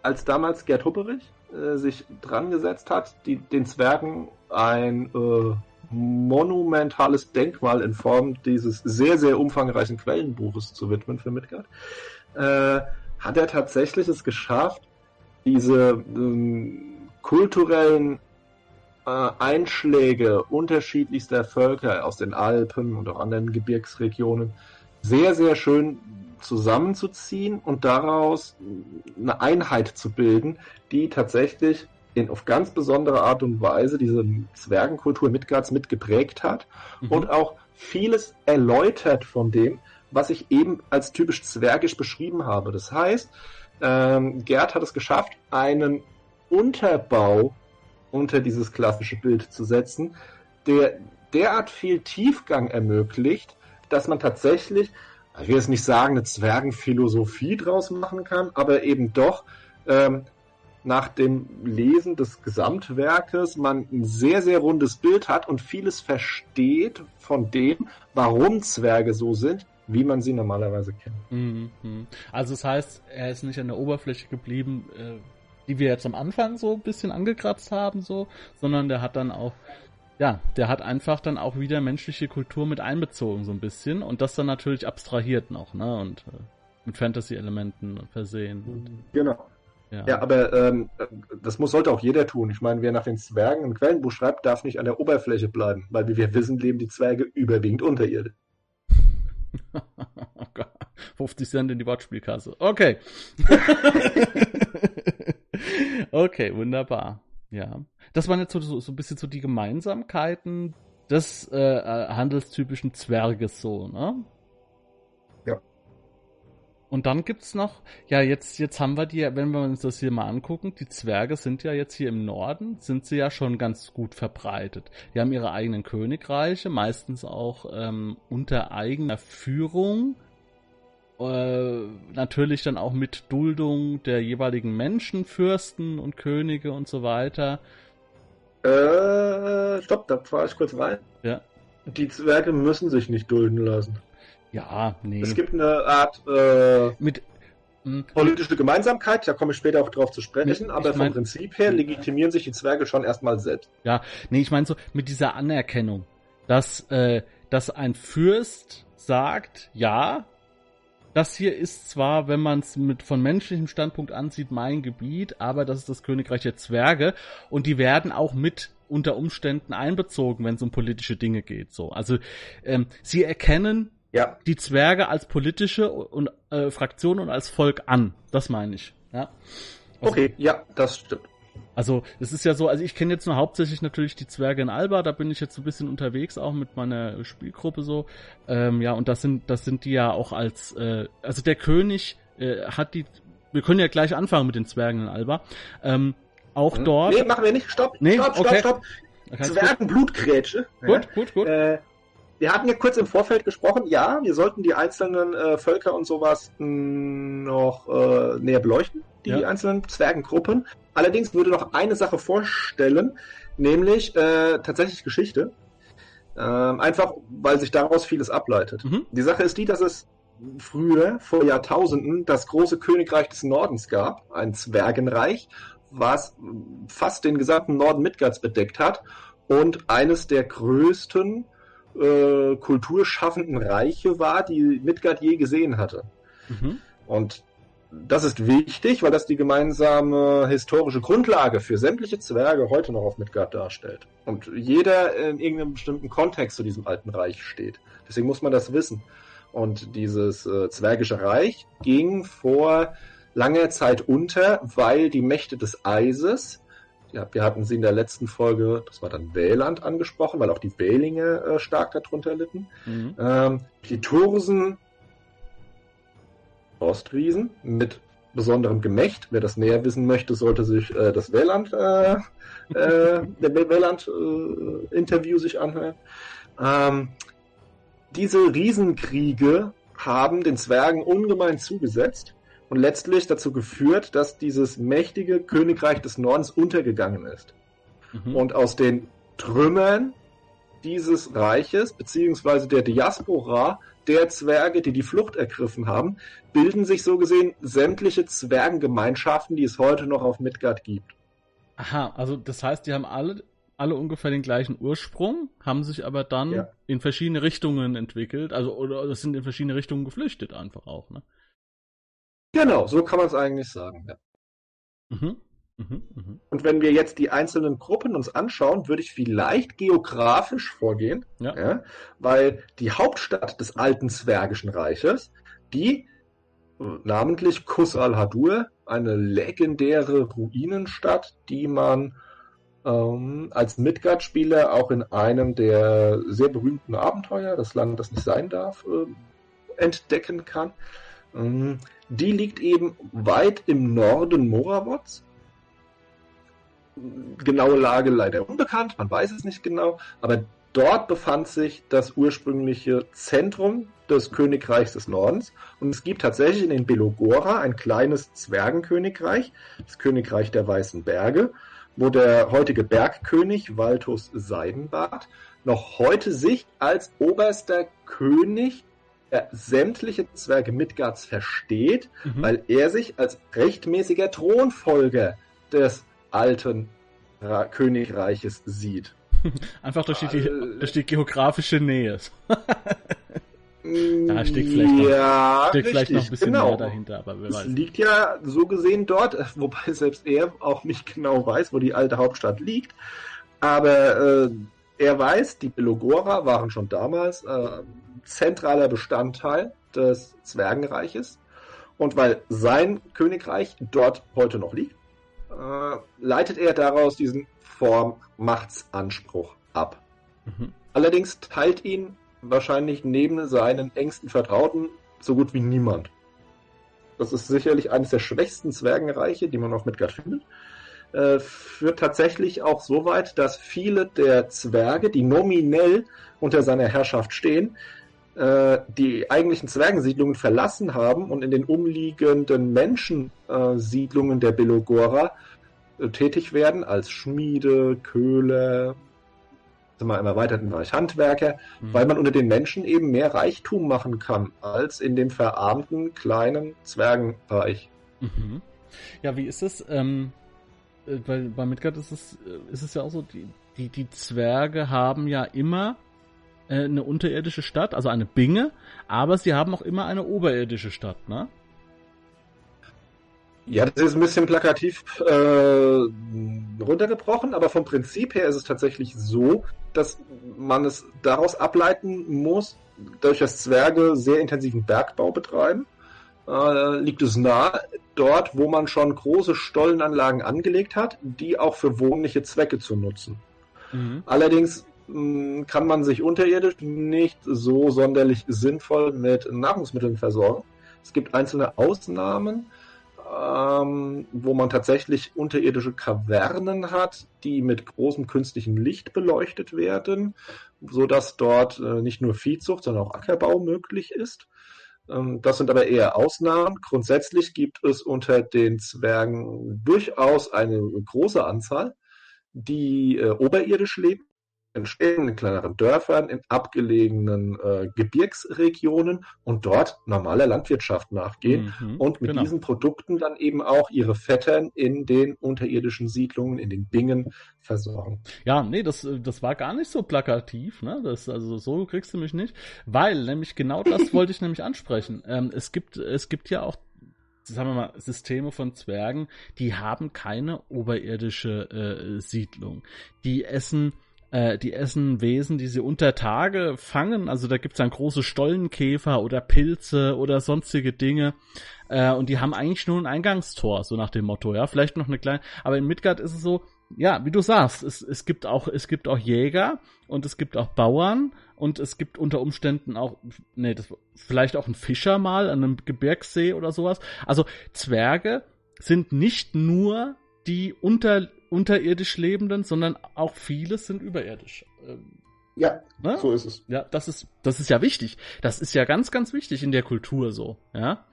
als damals Gerd Hupperich äh, sich dran gesetzt hat, die, den Zwergen ein äh, monumentales Denkmal in Form dieses sehr, sehr umfangreichen Quellenbuches zu widmen für Midgard, äh, hat er tatsächlich es geschafft, diese ähm, kulturellen Einschläge unterschiedlichster Völker aus den Alpen und auch anderen Gebirgsregionen sehr, sehr schön zusammenzuziehen und daraus eine Einheit zu bilden, die tatsächlich in, auf ganz besondere Art und Weise diese Zwergenkultur Midgards mitgeprägt hat mhm. und auch vieles erläutert von dem, was ich eben als typisch zwergisch beschrieben habe. Das heißt, ähm, Gerd hat es geschafft, einen Unterbau unter dieses klassische Bild zu setzen, der derart viel Tiefgang ermöglicht, dass man tatsächlich, ich will jetzt nicht sagen, eine Zwergenphilosophie draus machen kann, aber eben doch ähm, nach dem Lesen des Gesamtwerkes man ein sehr, sehr rundes Bild hat und vieles versteht von dem, warum Zwerge so sind, wie man sie normalerweise kennt. Mhm. Also das heißt, er ist nicht an der Oberfläche geblieben, äh, die wir jetzt am Anfang so ein bisschen angekratzt haben, so, sondern der hat dann auch, ja, der hat einfach dann auch wieder menschliche Kultur mit einbezogen, so ein bisschen, und das dann natürlich abstrahiert noch, ne, und äh, mit Fantasy-Elementen versehen. Und, genau. Ja. ja, aber ähm, das muss, sollte auch jeder tun. Ich meine, wer nach den Zwergen ein Quellenbuch schreibt, darf nicht an der Oberfläche bleiben, weil wie wir wissen, leben die Zwerge überwiegend unterirdisch. oh Gott. 50 Cent in die Wortspielkasse. Okay. okay, wunderbar. Ja. Das waren jetzt so, so, so ein bisschen so die Gemeinsamkeiten des äh, äh handelstypischen Zwerges so, ne? Und dann gibt's noch, ja, jetzt, jetzt haben wir die, wenn wir uns das hier mal angucken, die Zwerge sind ja jetzt hier im Norden, sind sie ja schon ganz gut verbreitet. Die haben ihre eigenen Königreiche, meistens auch ähm, unter eigener Führung. Äh, natürlich dann auch mit Duldung der jeweiligen Menschen, Fürsten und Könige und so weiter. Äh, stopp, da fahre ich kurz rein. Ja. Die Zwerge müssen sich nicht dulden lassen. Ja, nee. Es gibt eine Art äh, mit hm. politische Gemeinsamkeit, da komme ich später auch drauf zu sprechen, aber vom mein, Prinzip her legitimieren sich die Zwerge schon erstmal selbst. Ja, nee, ich meine so mit dieser Anerkennung, dass, äh, dass ein Fürst sagt, ja, das hier ist zwar, wenn man es mit von menschlichem Standpunkt ansieht, mein Gebiet, aber das ist das Königreich der Zwerge und die werden auch mit unter Umständen einbezogen, wenn es um politische Dinge geht. So, also ähm, sie erkennen ja. die Zwerge als politische und, äh, Fraktion und als Volk an. Das meine ich. Ja. Also, okay, ja, das stimmt. Also es ist ja so, also ich kenne jetzt nur hauptsächlich natürlich die Zwerge in Alba, da bin ich jetzt so ein bisschen unterwegs auch mit meiner Spielgruppe so. Ähm, ja, und das sind, das sind die ja auch als, äh, also der König äh, hat die, wir können ja gleich anfangen mit den Zwergen in Alba. Ähm, auch hm. dort. Nee, machen wir nicht. Stopp, nee? stopp, stopp, okay. stopp. Zwergenblutgrätsche. Gut, ja. gut, gut. Äh, wir hatten ja kurz im Vorfeld gesprochen, ja, wir sollten die einzelnen äh, Völker und sowas mh, noch äh, näher beleuchten, die ja. einzelnen Zwergengruppen. Allerdings würde noch eine Sache vorstellen, nämlich äh, tatsächlich Geschichte. Ähm, einfach, weil sich daraus vieles ableitet. Mhm. Die Sache ist die, dass es früher, vor Jahrtausenden, das große Königreich des Nordens gab, ein Zwergenreich, was fast den gesamten Norden Midgards bedeckt hat und eines der größten äh, kulturschaffenden Reiche war, die Midgard je gesehen hatte. Mhm. Und das ist wichtig, weil das die gemeinsame historische Grundlage für sämtliche Zwerge heute noch auf Midgard darstellt. Und jeder in irgendeinem bestimmten Kontext zu diesem alten Reich steht. Deswegen muss man das wissen. Und dieses äh, Zwergische Reich ging vor langer Zeit unter, weil die Mächte des Eises wir hatten sie in der letzten Folge, das war dann Wähland angesprochen, weil auch die Wählinge äh, stark darunter litten. Mhm. Ähm, die Tursen, Ostriesen mit besonderem Gemächt. Wer das näher wissen möchte, sollte sich äh, das Wähland, äh, äh, Wähland-Interview äh, sich anhören. Ähm, diese Riesenkriege haben den Zwergen ungemein zugesetzt und letztlich dazu geführt, dass dieses mächtige Königreich des Nordens untergegangen ist. Mhm. Und aus den Trümmern dieses Reiches, beziehungsweise der Diaspora der Zwerge, die die Flucht ergriffen haben, bilden sich so gesehen sämtliche Zwergengemeinschaften, die es heute noch auf Midgard gibt. Aha, also das heißt, die haben alle alle ungefähr den gleichen Ursprung, haben sich aber dann ja. in verschiedene Richtungen entwickelt, also oder sind in verschiedene Richtungen geflüchtet einfach auch, ne? Genau, so kann man es eigentlich sagen, ja. Mhm. Mhm, mh. Und wenn wir jetzt die einzelnen Gruppen uns anschauen, würde ich vielleicht geografisch vorgehen, ja. ja. weil die Hauptstadt des alten Zwergischen Reiches, die äh, namentlich Kus al-Hadur, eine legendäre Ruinenstadt, die man ähm, als Midgard-Spieler auch in einem der sehr berühmten Abenteuer, das Land, das nicht sein darf, äh, entdecken kann. Ähm, die liegt eben weit im Norden Morawots. Genaue Lage leider unbekannt, man weiß es nicht genau, aber dort befand sich das ursprüngliche Zentrum des Königreichs des Nordens. Und es gibt tatsächlich in den Belogora ein kleines Zwergenkönigreich, das Königreich der Weißen Berge wo der heutige Bergkönig Valtus Seidenbart noch heute sich als oberster König der sämtliche Zwerge Midgards versteht, mhm. weil er sich als rechtmäßiger Thronfolger des alten Ra Königreiches sieht. Einfach durch die, durch die geografische Nähe. Da steckt vielleicht noch, ja, steckt vielleicht noch ein bisschen genau. mehr dahinter, aber wer es weiß. liegt ja so gesehen dort, wobei selbst er auch nicht genau weiß, wo die alte Hauptstadt liegt. Aber äh, er weiß, die Belogora waren schon damals äh, zentraler Bestandteil des Zwergenreiches. Und weil sein Königreich dort heute noch liegt, äh, leitet er daraus diesen Vormachtsanspruch ab. Mhm. Allerdings teilt ihn wahrscheinlich neben seinen engsten Vertrauten so gut wie niemand. Das ist sicherlich eines der schwächsten Zwergenreiche, die man auf Midgard findet. Äh, führt tatsächlich auch so weit, dass viele der Zwerge, die nominell unter seiner Herrschaft stehen, äh, die eigentlichen Zwergensiedlungen verlassen haben und in den umliegenden Menschensiedlungen der Belogora äh, tätig werden als Schmiede, Köhler, mal, im erweiterten Bereich Handwerker, mhm. weil man unter den Menschen eben mehr Reichtum machen kann als in dem verarmten kleinen Zwergenreich. Mhm. Ja, wie ist es? Ähm, äh, bei, bei Midgard ist es, ist es ja auch so, die, die, die Zwerge haben ja immer äh, eine unterirdische Stadt, also eine Binge, aber sie haben auch immer eine oberirdische Stadt, ne? Ja, das ist ein bisschen plakativ äh, runtergebrochen, aber vom Prinzip her ist es tatsächlich so, dass man es daraus ableiten muss, dadurch, dass Zwerge sehr intensiven Bergbau betreiben, äh, liegt es nahe, dort, wo man schon große Stollenanlagen angelegt hat, die auch für wohnliche Zwecke zu nutzen. Mhm. Allerdings kann man sich unterirdisch nicht so sonderlich sinnvoll mit Nahrungsmitteln versorgen. Es gibt einzelne Ausnahmen, ähm, wo man tatsächlich unterirdische Kavernen hat, die mit großem künstlichem Licht beleuchtet werden, so dass dort äh, nicht nur Viehzucht, sondern auch Ackerbau möglich ist. Ähm, das sind aber eher Ausnahmen. Grundsätzlich gibt es unter den Zwergen durchaus eine große Anzahl, die äh, oberirdisch leben entstehen in kleineren Dörfern, in abgelegenen äh, Gebirgsregionen und dort normaler Landwirtschaft nachgehen mhm, und mit genau. diesen Produkten dann eben auch ihre Vettern in den unterirdischen Siedlungen, in den Bingen versorgen. Ja, nee, das, das war gar nicht so plakativ, ne? Das, also so kriegst du mich nicht, weil nämlich genau das wollte ich nämlich ansprechen. Ähm, es gibt, es gibt ja auch sagen wir mal, Systeme von Zwergen, die haben keine oberirdische äh, Siedlung. Die essen äh, die essen Wesen, die sie unter Tage fangen. Also da gibt's dann große Stollenkäfer oder Pilze oder sonstige Dinge. Äh, und die haben eigentlich nur ein Eingangstor, so nach dem Motto, ja. Vielleicht noch eine kleine. Aber in Midgard ist es so, ja, wie du sagst, es, es gibt auch, es gibt auch Jäger und es gibt auch Bauern und es gibt unter Umständen auch, nee, das, vielleicht auch ein Fischer mal an einem Gebirgssee oder sowas. Also Zwerge sind nicht nur die unter unterirdisch Lebenden, sondern auch viele sind überirdisch. Ähm, ja, ne? so ist es. Ja, das ist, das ist ja wichtig. Das ist ja ganz, ganz wichtig in der Kultur so, ja.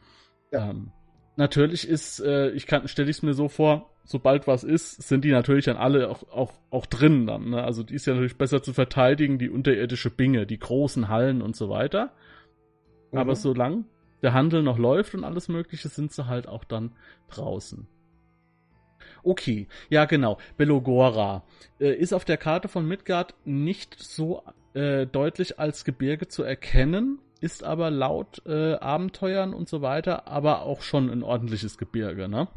ja. Ähm, natürlich ist, äh, ich kann, stelle ich es mir so vor, sobald was ist, sind die natürlich dann alle auch, auch, auch drin dann. Ne? Also die ist ja natürlich besser zu verteidigen, die unterirdische Binge, die großen Hallen und so weiter. Mhm. Aber solange der Handel noch läuft und alles Mögliche, sind sie halt auch dann draußen. Okay, ja genau. Belogora äh, ist auf der Karte von Midgard nicht so äh, deutlich als Gebirge zu erkennen, ist aber laut äh, Abenteuern und so weiter aber auch schon ein ordentliches Gebirge, ne?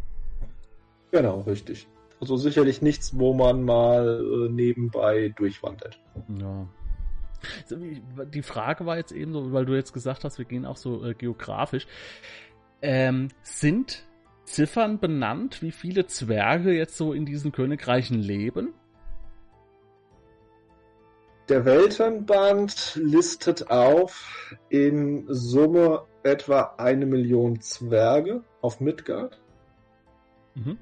Genau, richtig. Also sicherlich nichts, wo man mal äh, nebenbei durchwandert. Ja. Die Frage war jetzt eben so, weil du jetzt gesagt hast, wir gehen auch so äh, geografisch. Ähm, sind Ziffern benannt, wie viele Zwerge jetzt so in diesen Königreichen leben? Der Weltenband listet auf in Summe etwa eine Million Zwerge auf Midgard. Mhm.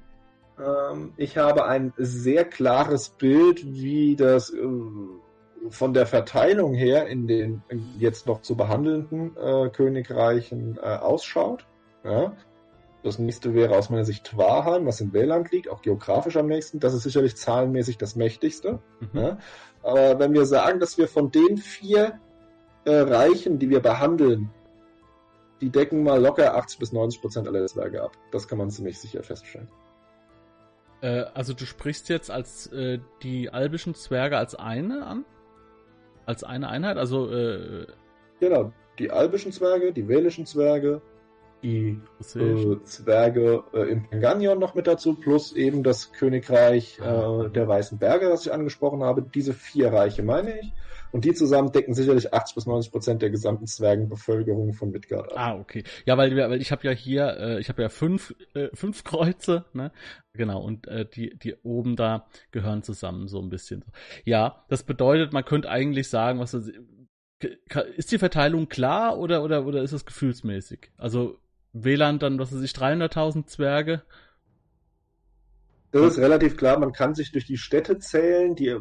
Ähm, ich habe ein sehr klares Bild, wie das äh, von der Verteilung her in den jetzt noch zu behandelnden äh, Königreichen äh, ausschaut. Ja. Das nächste wäre aus meiner Sicht Twarheim, was in Wähland liegt, auch geografisch am nächsten. Das ist sicherlich zahlenmäßig das mächtigste. Mhm. Ja. Aber wenn wir sagen, dass wir von den vier äh, Reichen, die wir behandeln, die decken mal locker 80 bis 90 Prozent aller Zwerge ab. Das kann man ziemlich sicher feststellen. Äh, also du sprichst jetzt als äh, die albischen Zwerge als eine an? Als eine Einheit? Also äh, Genau, die albischen Zwerge, die welischen Zwerge, die äh, Zwerge äh, im Penganion noch mit dazu, plus eben das Königreich äh, der Weißen Berge, das ich angesprochen habe. Diese vier Reiche meine ich. Und die zusammen decken sicherlich 80 bis 90 Prozent der gesamten Zwergenbevölkerung von Midgard ab. Ah, okay. Ja, weil, weil ich habe ja hier, äh, ich habe ja fünf, äh, fünf Kreuze, ne? Genau, und äh, die, die oben da gehören zusammen so ein bisschen. Ja, das bedeutet, man könnte eigentlich sagen, was das, ist die Verteilung klar oder, oder, oder ist es gefühlsmäßig? Also WLAN dann, was weiß ich, 300.000 Zwerge. Das ist relativ klar, man kann sich durch die Städte zählen, die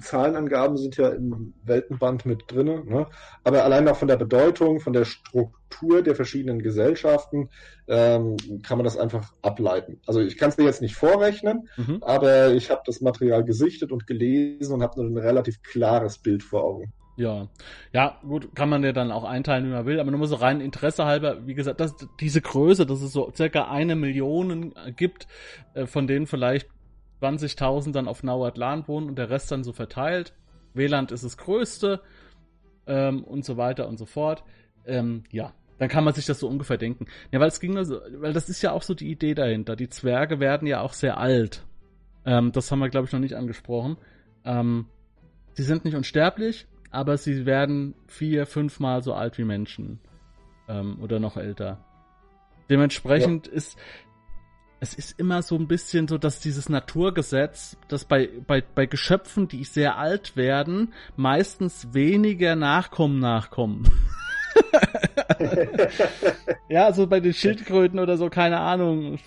Zahlenangaben sind ja im Weltenband mit drin, ne? aber allein auch von der Bedeutung, von der Struktur der verschiedenen Gesellschaften ähm, kann man das einfach ableiten. Also ich kann es mir jetzt nicht vorrechnen, mhm. aber ich habe das Material gesichtet und gelesen und habe ein relativ klares Bild vor Augen. Ja, ja, gut, kann man ja dann auch einteilen, wie man will, aber nur so rein Interesse halber, wie gesagt, dass diese Größe, dass es so circa eine Million gibt, äh, von denen vielleicht 20.000 dann auf Nauatlan wohnen und der Rest dann so verteilt. WLAN ist das größte ähm, und so weiter und so fort. Ähm, ja, dann kann man sich das so ungefähr denken. Ja, weil es ging also, weil das ist ja auch so die Idee dahinter. Die Zwerge werden ja auch sehr alt. Ähm, das haben wir, glaube ich, noch nicht angesprochen. Ähm, sie sind nicht unsterblich, aber sie werden vier, fünfmal so alt wie Menschen. Ähm, oder noch älter. Dementsprechend ja. ist es ist immer so ein bisschen so, dass dieses Naturgesetz, dass bei, bei, bei Geschöpfen, die sehr alt werden, meistens weniger Nachkommen nachkommen. ja, so bei den Schildkröten oder so, keine Ahnung.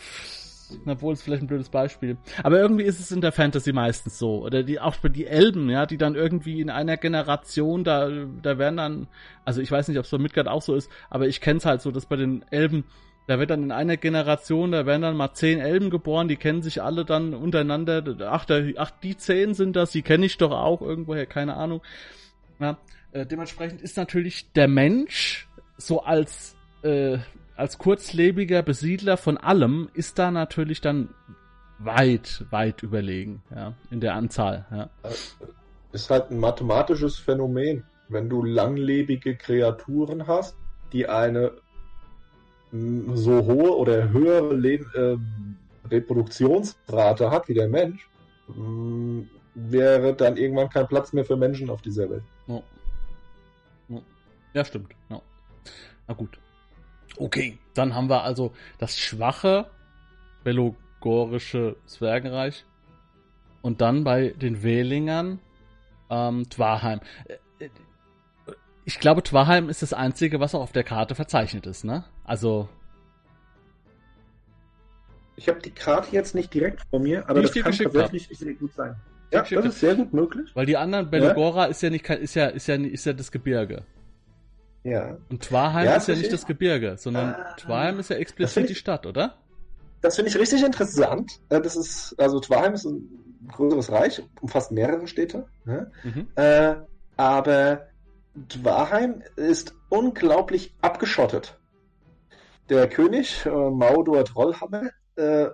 Obwohl es vielleicht ein blödes Beispiel. Aber irgendwie ist es in der Fantasy meistens so. Oder die, auch die Elben, ja, die dann irgendwie in einer Generation, da, da werden dann, also ich weiß nicht, ob es bei Midgard auch so ist, aber ich kenne es halt so, dass bei den Elben, da wird dann in einer Generation, da werden dann mal zehn Elben geboren, die kennen sich alle dann untereinander. Ach, da, ach die zehn sind das, die kenne ich doch auch irgendwoher, keine Ahnung. Ja, äh, dementsprechend ist natürlich der Mensch so als äh, als kurzlebiger Besiedler von allem ist da natürlich dann weit, weit überlegen, ja, in der Anzahl, ja. Ist halt ein mathematisches Phänomen. Wenn du langlebige Kreaturen hast, die eine mm, so hohe oder höhere Leb äh, Reproduktionsrate hat wie der Mensch, mm, wäre dann irgendwann kein Platz mehr für Menschen auf dieser Welt. Oh. Oh. Ja, stimmt. Ja. Na gut. Okay, dann haben wir also das schwache belogorische Zwergenreich und dann bei den Wählingern ähm, Twarheim. Äh, ich glaube, Twarheim ist das einzige, was auch auf der Karte verzeichnet ist, ne? Also. Ich habe die Karte jetzt nicht direkt vor mir, aber das kann tatsächlich sehr gut sein. Ja, das ist sehr gut möglich. Weil die anderen, Belogora ja? ist ja nicht, ist ja, ist ja, ist ja das Gebirge. Ja. Und Twarheim ja, ist ja nicht das Gebirge, sondern ah, Twarheim ist ja explizit die Stadt, oder? Das finde ich richtig interessant. Äh, das ist, also Twarheim ist ein größeres Reich, umfasst mehrere Städte. Ne? Mhm. Äh, aber Twarheim ist unglaublich abgeschottet. Der König, äh, Maudor Trollhammer, äh,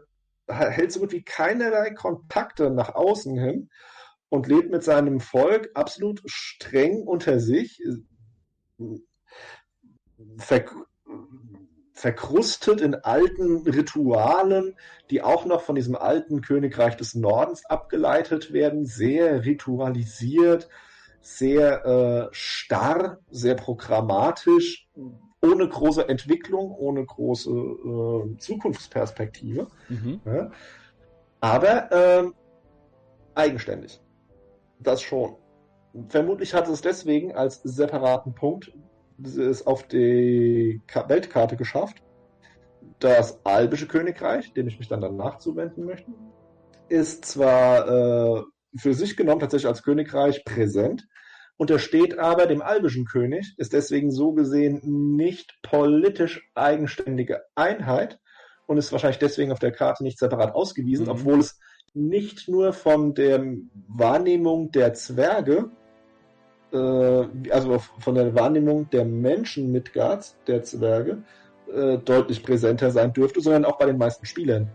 hält so gut wie keinerlei Kontakte nach außen hin und lebt mit seinem Volk absolut streng unter sich, ver verkrustet in alten Ritualen, die auch noch von diesem alten Königreich des Nordens abgeleitet werden, sehr ritualisiert, sehr äh, starr, sehr programmatisch, ohne große Entwicklung, ohne große äh, Zukunftsperspektive. Mhm. Ja. Aber äh, eigenständig. Das schon. Vermutlich hat es deswegen als separaten Punkt es auf die Weltkarte geschafft. Das albische Königreich, dem ich mich dann danach zuwenden möchte, ist zwar äh, für sich genommen tatsächlich als Königreich präsent, untersteht aber dem albischen König, ist deswegen so gesehen nicht politisch eigenständige Einheit und ist wahrscheinlich deswegen auf der Karte nicht separat ausgewiesen, mhm. obwohl es nicht nur von der Wahrnehmung der Zwerge, äh, also von der Wahrnehmung der Menschen Midgards, der Zwerge, äh, deutlich präsenter sein dürfte, sondern auch bei den meisten Spielern.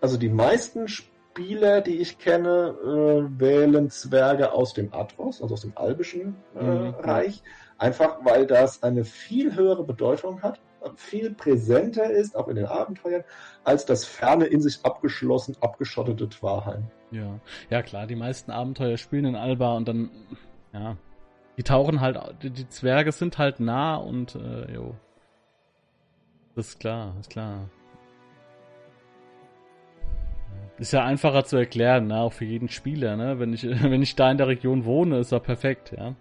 Also die meisten Spieler Spieler, die ich kenne, äh, wählen Zwerge aus dem Atros, also aus dem albischen äh, mhm. Reich, einfach weil das eine viel höhere Bedeutung hat, viel präsenter ist, auch in den Abenteuern, als das ferne, in sich abgeschlossen, abgeschottete Twarheim. Ja, ja klar, die meisten Abenteuer spielen in Alba und dann, ja, die tauchen halt, die, die Zwerge sind halt nah und, äh, jo. Das ist klar, ist klar. Ist ja einfacher zu erklären, ne? auch für jeden Spieler. Ne? Wenn, ich, wenn ich da in der Region wohne, ist er perfekt. Ja.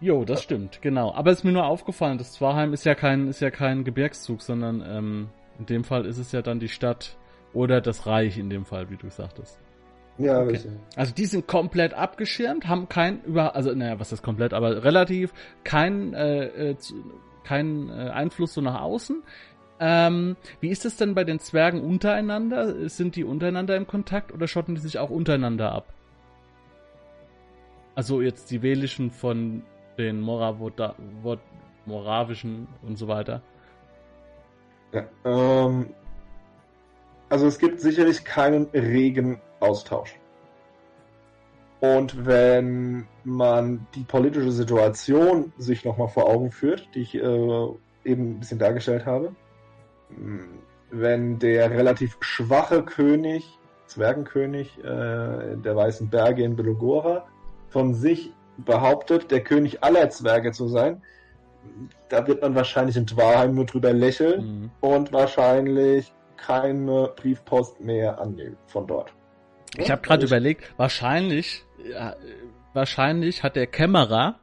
Jo, das stimmt, genau. Aber es ist mir nur aufgefallen, das Zwarheim ist ja kein, ist ja kein Gebirgszug, sondern ähm, in dem Fall ist es ja dann die Stadt oder das Reich in dem Fall, wie du sagtest. Ja, okay. Also die sind komplett abgeschirmt, haben kein über, also naja, was ist komplett, aber relativ kein äh, äh, kein äh, Einfluss so nach außen. Ähm, wie ist es denn bei den Zwergen untereinander? Sind die untereinander im Kontakt oder schotten die sich auch untereinander ab? Also jetzt die Welischen von den Moravoda, Moravischen und so weiter. Ja, ähm, also es gibt sicherlich keinen regen Austausch. Und wenn man die politische Situation sich nochmal vor Augen führt, die ich äh, eben ein bisschen dargestellt habe, wenn der relativ schwache König, Zwergenkönig äh, der Weißen Berge in Belogora von sich behauptet, der König aller Zwerge zu sein, da wird man wahrscheinlich in Dwarheim nur drüber lächeln mhm. und wahrscheinlich keine Briefpost mehr annehmen von dort. Ich habe gerade überlegt, wahrscheinlich, ja, wahrscheinlich hat der Kämmerer,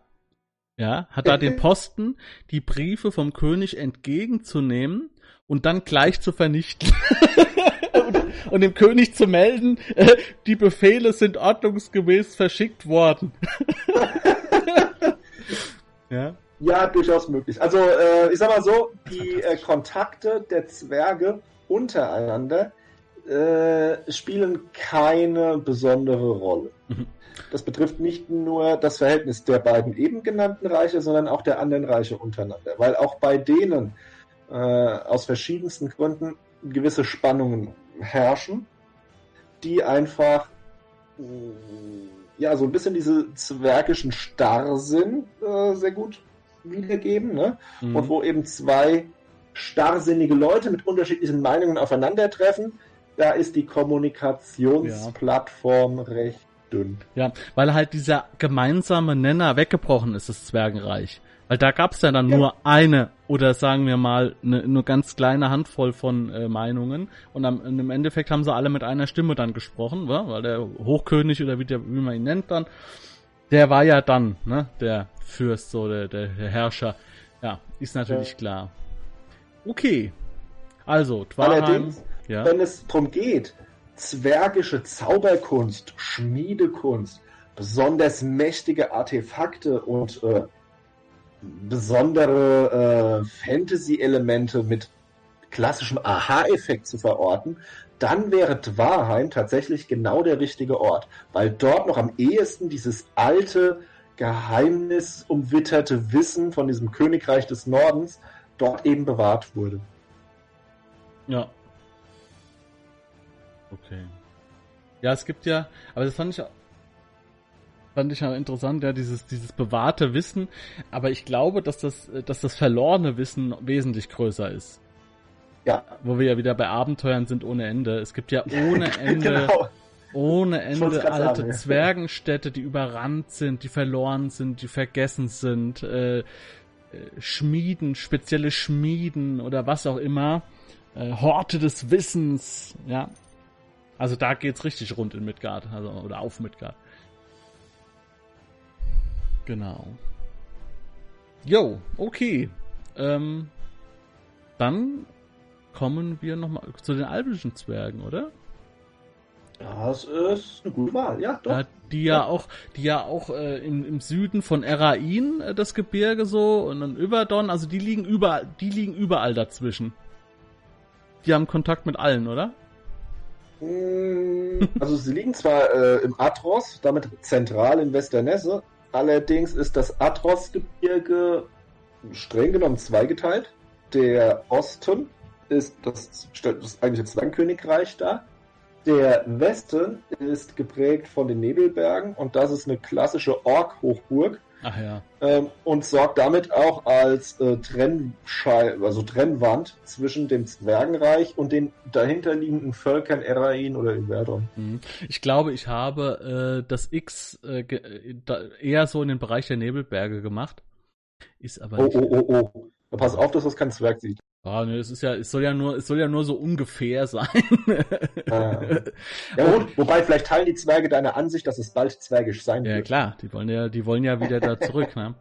ja, hat da den Posten, die Briefe vom König entgegenzunehmen und dann gleich zu vernichten. und, und, dem König zu melden, äh, die Befehle sind ordnungsgemäß verschickt worden. ja. Ja, durchaus möglich. Also, äh, ich sag mal so, die äh, Kontakte der Zwerge untereinander äh, spielen keine besondere Rolle. Mhm. Das betrifft nicht nur das Verhältnis der beiden eben genannten Reiche, sondern auch der anderen Reiche untereinander. Weil auch bei denen äh, aus verschiedensten Gründen gewisse Spannungen herrschen, die einfach ja so ein bisschen diese zwergischen Starrsinn äh, sehr gut wiedergeben, ne? Mhm. Und wo eben zwei starrsinnige Leute mit unterschiedlichen Meinungen aufeinandertreffen, da ist die Kommunikationsplattform ja. recht dünn. Ja, weil halt dieser gemeinsame Nenner weggebrochen ist, das Zwergenreich. Weil da gab es ja dann ja. nur eine oder sagen wir mal eine nur ganz kleine Handvoll von äh, Meinungen und am, im Endeffekt haben sie alle mit einer Stimme dann gesprochen, wa? weil der Hochkönig oder wie, der, wie man ihn nennt dann, der war ja dann, ne, der Fürst, so der, der, der Herrscher. Ja, ist natürlich ja. klar. Okay. Also, Twarheim, Allerdings, ja. wenn es darum geht, zwergische Zauberkunst, Schmiedekunst, besonders mächtige Artefakte und äh, besondere äh, Fantasy-Elemente mit klassischem Aha-Effekt zu verorten, dann wäre Dwarheim tatsächlich genau der richtige Ort, weil dort noch am ehesten dieses alte, geheimnisumwitterte Wissen von diesem Königreich des Nordens dort eben bewahrt wurde. Ja. Okay. Ja, es gibt ja, aber das fand ich fand ich ja interessant, ja, dieses, dieses bewahrte Wissen. Aber ich glaube, dass das, dass das verlorene Wissen wesentlich größer ist. Ja. Wo wir ja wieder bei Abenteuern sind ohne Ende. Es gibt ja ohne Ende, genau. ohne Ende alte sagen, Zwergenstädte, die überrannt sind, die verloren sind, die vergessen sind, äh, äh, Schmieden, spezielle Schmieden oder was auch immer. Äh, Horte des Wissens, ja. Also da geht's richtig rund in Midgard, also, oder auf Midgard. Genau. Jo, okay. Ähm, dann kommen wir nochmal zu den albischen Zwergen, oder? Das ist eine gute Wahl, ja, doch. Ja, die ja, ja, auch, die ja auch äh, im, im Süden von Erain äh, das Gebirge so und dann Überdon, also die liegen überall, die liegen überall dazwischen. Die haben Kontakt mit allen, oder? Mm, also sie liegen zwar äh, im Atros, damit zentral in Westernesse, allerdings ist das Atros-Gebirge streng genommen zweigeteilt. Der Osten ist das, das eigentliche Zwangkönigreich da. Der Westen ist geprägt von den Nebelbergen und das ist eine klassische Ork-Hochburg. Ach ja. Ähm, und sorgt damit auch als äh, Trennschei also Trennwand zwischen dem Zwergenreich und den dahinterliegenden Völkern Erain oder Iverdon. Mhm. Ich glaube, ich habe äh, das X äh, eher so in den Bereich der Nebelberge gemacht. Ist aber oh, nicht... oh, oh, oh. Da pass auf, dass das kein Zwerg sieht. Ah, ne, es ist ja, es soll ja nur, es soll ja nur so ungefähr sein. Ah. ja, gut, wobei vielleicht teilen die Zwerge deine Ansicht, dass es bald zwergisch sein ja, wird. Ja klar, die wollen ja, die wollen ja wieder da zurück, ne?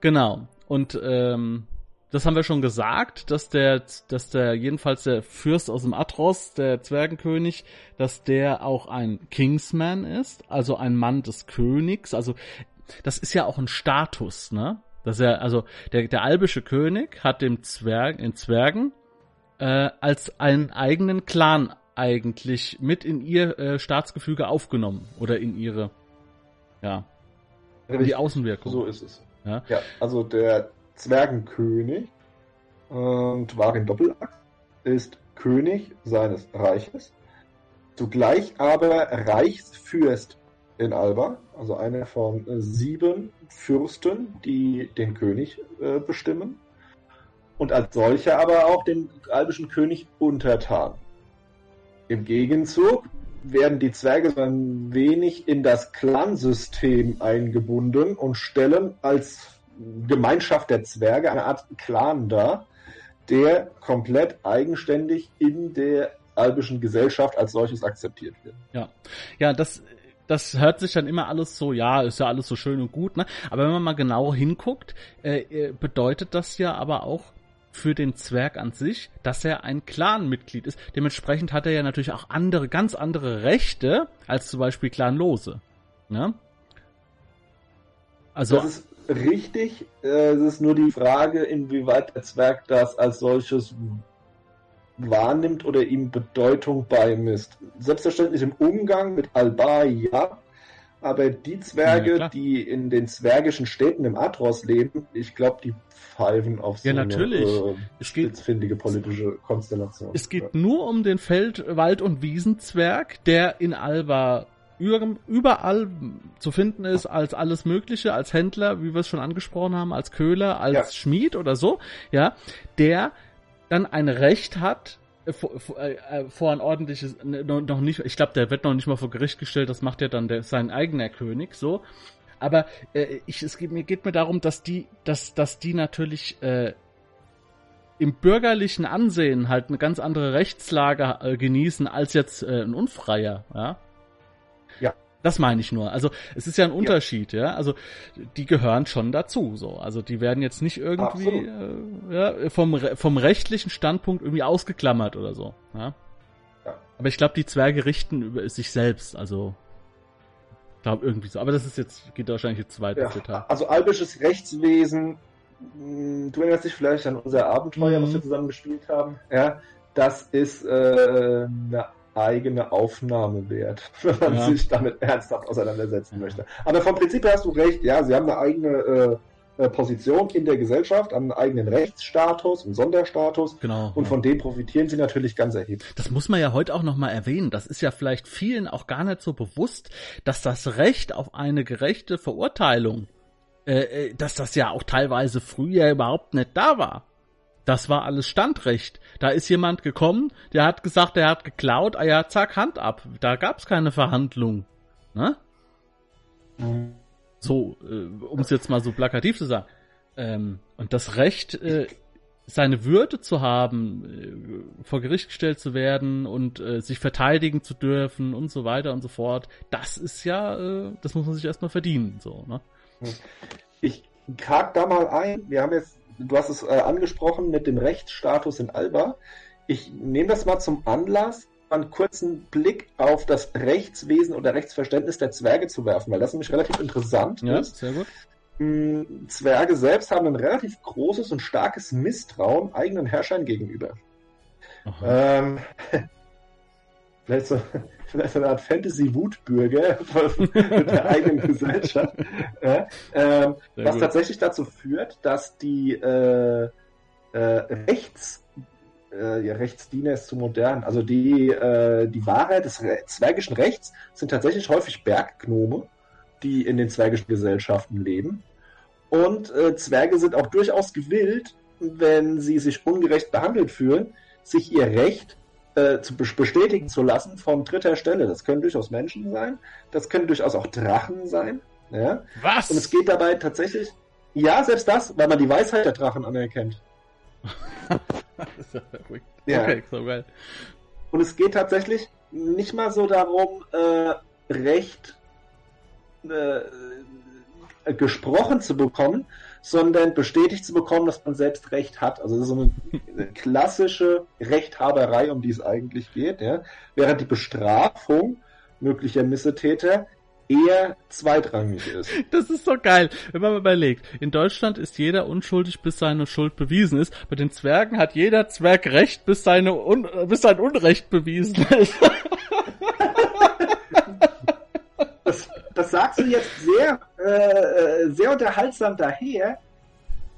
Genau. Und ähm, das haben wir schon gesagt, dass der, dass der jedenfalls der Fürst aus dem Atros, der Zwergenkönig, dass der auch ein Kingsman ist, also ein Mann des Königs. Also das ist ja auch ein Status, ne? Dass er, also der, der albische König hat dem Zwerg, in Zwergen äh, als einen eigenen Clan eigentlich mit in ihr äh, Staatsgefüge aufgenommen oder in ihre, ja, in die Außenwirkung. So ist es. Ja, ja also der Zwergenkönig und Warin Doppelachs ist König seines Reiches, zugleich aber Reichsfürst in Alba, also einer von äh, sieben Fürsten, die den König äh, bestimmen. Und als solcher aber auch den albischen König untertan. Im Gegenzug werden die Zwerge ein wenig in das Clansystem eingebunden und stellen als Gemeinschaft der Zwerge eine Art Clan dar, der komplett eigenständig in der albischen Gesellschaft als solches akzeptiert wird. Ja, ja, das das hört sich dann immer alles so, ja, ist ja alles so schön und gut, ne? Aber wenn man mal genau hinguckt, äh, äh, bedeutet das ja aber auch für den Zwerg an sich, dass er ein Clan-Mitglied ist. Dementsprechend hat er ja natürlich auch andere, ganz andere Rechte als zum Beispiel Clanlose. Ne? Also. Das ist richtig. Äh, es ist nur die Frage, inwieweit der Zwerg das als solches wahrnimmt oder ihm Bedeutung beimisst. Selbstverständlich im Umgang mit Alba ja, aber die Zwerge, ja, die in den zwergischen Städten im Atros leben, ich glaube, die pfeifen auf so ja, natürlich. eine äh, spitzfindige politische Konstellation. Es geht ja. nur um den Feld-, Wald- und Wiesenzwerg, der in Alba überall zu finden ist als alles Mögliche, als Händler, wie wir es schon angesprochen haben, als Köhler, als ja. Schmied oder so, ja, der dann ein Recht hat, äh, äh, äh, vor ein ordentliches, ne, noch nicht, ich glaube, der wird noch nicht mal vor Gericht gestellt, das macht ja dann der, sein eigener König, so. Aber äh, ich, es geht, mir geht mir darum, dass die, dass, dass die natürlich äh, im bürgerlichen Ansehen halt eine ganz andere Rechtslage äh, genießen als jetzt äh, ein Unfreier, ja. Das meine ich nur. Also es ist ja ein Unterschied, ja. ja? Also die gehören schon dazu, so. Also die werden jetzt nicht irgendwie äh, ja, vom vom rechtlichen Standpunkt irgendwie ausgeklammert oder so. Ja. ja. Aber ich glaube, die Zwerge richten über sich selbst. Also glaube irgendwie so. Aber das ist jetzt geht wahrscheinlich jetzt weiter. Ja. Also albisches Rechtswesen. Hm, du erinnerst dich vielleicht an unser Abenteuer, mhm. was wir zusammen gespielt haben. Ja, das ist äh, eine eigene Aufnahme wert, wenn man ja. sich damit ernsthaft auseinandersetzen möchte. Aber vom Prinzip her hast du recht, ja, sie haben eine eigene äh, äh, Position in der Gesellschaft, einen eigenen Rechtsstatus, einen Sonderstatus. Genau. Und ja. von dem profitieren sie natürlich ganz erheblich. Das muss man ja heute auch nochmal erwähnen. Das ist ja vielleicht vielen auch gar nicht so bewusst, dass das Recht auf eine gerechte Verurteilung, äh, äh, dass das ja auch teilweise früher überhaupt nicht da war. Das war alles Standrecht. Da ist jemand gekommen, der hat gesagt, er hat geklaut, ah ja, zack, Hand ab. Da gab's keine Verhandlung. Ne? So, äh, um es jetzt mal so plakativ zu sagen. Ähm, und das Recht, äh, seine Würde zu haben, äh, vor Gericht gestellt zu werden und äh, sich verteidigen zu dürfen und so weiter und so fort, das ist ja, äh, das muss man sich erstmal verdienen. So, ne? Ich hake da mal ein. Wir haben jetzt, du hast es äh, angesprochen mit dem Rechtsstatus in Alba. Ich nehme das mal zum Anlass, einen kurzen Blick auf das Rechtswesen oder Rechtsverständnis der Zwerge zu werfen, weil das nämlich relativ interessant Ja, ist. sehr gut. Mh, Zwerge selbst haben ein relativ großes und starkes Misstrauen eigenen Herrschern gegenüber. Ähm, vielleicht, so, vielleicht so eine Art Fantasy-Wutbürger mit der eigenen Gesellschaft. Ja, ähm, was gut. tatsächlich dazu führt, dass die äh, äh, Rechts, äh, ja, Rechtsdiener ist zu modern, also die, äh, die Wahrheit des Re zwergischen Rechts sind tatsächlich häufig Berggnome, die in den zwergischen Gesellschaften leben. Und äh, Zwerge sind auch durchaus gewillt, wenn sie sich ungerecht behandelt fühlen, sich ihr Recht äh, zu bes- bestätigen zu lassen von dritter Stelle. Das können durchaus Menschen sein, das können durchaus auch Drachen sein. Ja? Was? Und es geht dabei tatsächlich, ja, selbst das, weil man die Weisheit der Drachen anerkennt. Das ist ja verrückt. Ja. Okay, so geil. Und es geht tatsächlich nicht mal so darum, äh, Recht äh, gesprochen zu bekommen, sondern bestätigt zu bekommen, dass man selbst Recht hat. Also das ist so eine, klassische Rechthaberei, um die es eigentlich geht. Ja? Während die Bestrafung möglicher Missetäter eher zweitrangig ist. Das ist so geil, wenn man mal überlegt. In Deutschland ist jeder unschuldig, bis seine Schuld bewiesen ist. Bei den Zwergen hat jeder Zwerg Recht, bis, seine Un bis sein Unrecht bewiesen ist. Das, das sagst du jetzt sehr, äh, äh, sehr unterhaltsam daher.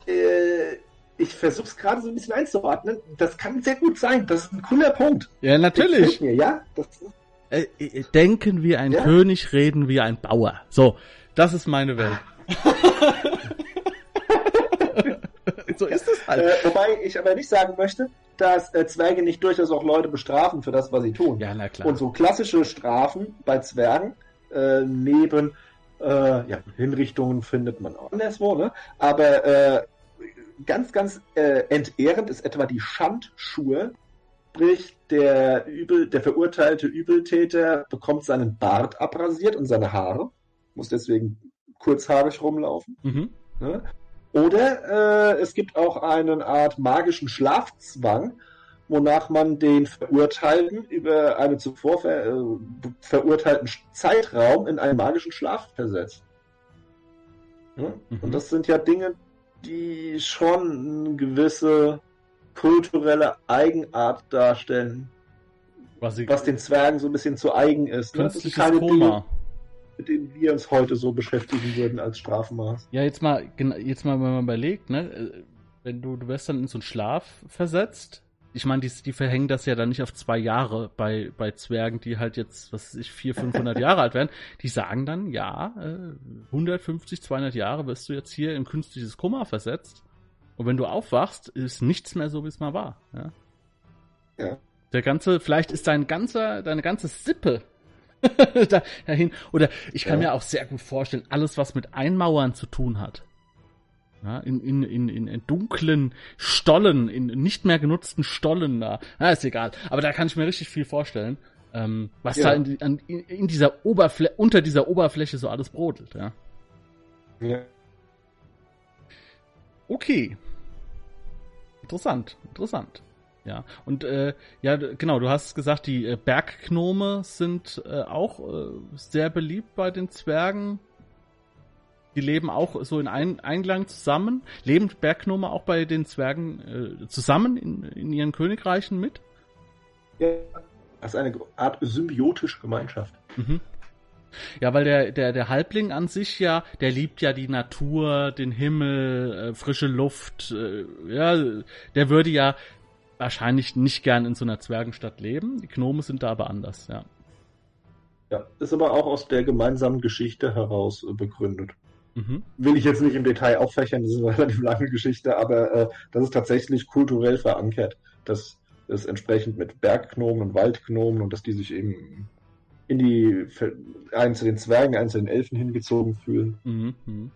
Äh, ich versuche es gerade so ein bisschen einzuordnen. Das kann sehr gut sein. Das ist ein cooler Punkt. ja, natürlich. Mir, ja? Das, Äh, äh, denken wie ein Ja. König, reden wie ein Bauer. So, das ist meine Welt. so ist es halt. äh, wobei ich aber nicht sagen möchte, dass äh, Zwerge nicht durchaus auch Leute bestrafen für das, was sie tun. Ja, na klar. Und so klassische Strafen bei Zwergen äh, neben äh, ja, Hinrichtungen findet man auch anderswo, ne? Aber äh, ganz, ganz äh, entehrend ist etwa die Schandschuhe. Sprich, der, Übel, der verurteilte Übeltäter bekommt seinen Bart abrasiert und seine Haare, muss deswegen kurzhaarig rumlaufen. Mhm. Ne? Oder äh, es gibt auch eine Art magischen Schlafzwang, wonach man den Verurteilten über einen zuvor ver, äh, verurteilten Zeitraum in einen magischen Schlaf versetzt. Ja? Mhm. Und das sind ja Dinge, die schon eine gewisse kulturelle Eigenart darstellen, Was, was den Zwergen so ein bisschen zu eigen ist. Ne? Das sind künstliches keine Koma. Dinge, mit denen wir uns heute so beschäftigen würden als Strafmaß. Ja, jetzt mal, jetzt mal, wenn man überlegt, ne, äh, wenn du, du wirst dann in so einen Schlaf versetzt. Ich meine, die, die verhängen das ja dann nicht auf zwei Jahre bei, bei Zwergen, die halt jetzt, was weiß ich, 400, 500 Jahre alt werden. Die sagen dann, ja, äh, 150, 200 Jahre wirst du jetzt hier in künstliches Koma versetzt. Und wenn du aufwachst, ist nichts mehr so, wie es mal war. Ja. Ja. Der ganze, vielleicht ist dein ganzer, deine ganze Sippe da- dahin. Oder ich kann Ja. mir auch sehr gut vorstellen, alles, was mit Einmauern zu tun hat. Ja, in, in, in, in, dunklen Stollen, in nicht mehr genutzten Stollen da. Na, ist egal. Aber da kann ich mir richtig viel vorstellen, ähm, was Ja. da in, an, in, dieser Oberfläche, unter dieser Oberfläche so alles brodelt, ja. Ja. Okay. Interessant, interessant. Ja, und äh, ja, genau, du hast gesagt, die äh, Berggnome sind äh, auch äh, sehr beliebt bei den Zwergen. Die leben auch so in ein Einklang zusammen. Leben Berggnome auch bei den Zwergen äh, zusammen in, in ihren Königreichen mit? Ja, als eine Art symbiotische Gemeinschaft. Mhm. Ja, weil der, der, der Halbling an sich ja, der liebt ja die Natur, den Himmel, äh, frische Luft, äh, ja, der würde ja wahrscheinlich nicht gern in so einer Zwergenstadt leben. Die Gnome sind da aber anders, ja. Ja, ist aber auch aus der gemeinsamen Geschichte heraus äh, begründet. Mhm. Will ich jetzt nicht im Detail auffächern, das ist eine relativ lange Geschichte, aber äh, das ist tatsächlich kulturell verankert, dass es entsprechend mit Berggnomen und Waldgnomen und dass die sich eben in die einen zu den Zwergen, einen zu den Elfen hingezogen fühlen. Mhm. mhm.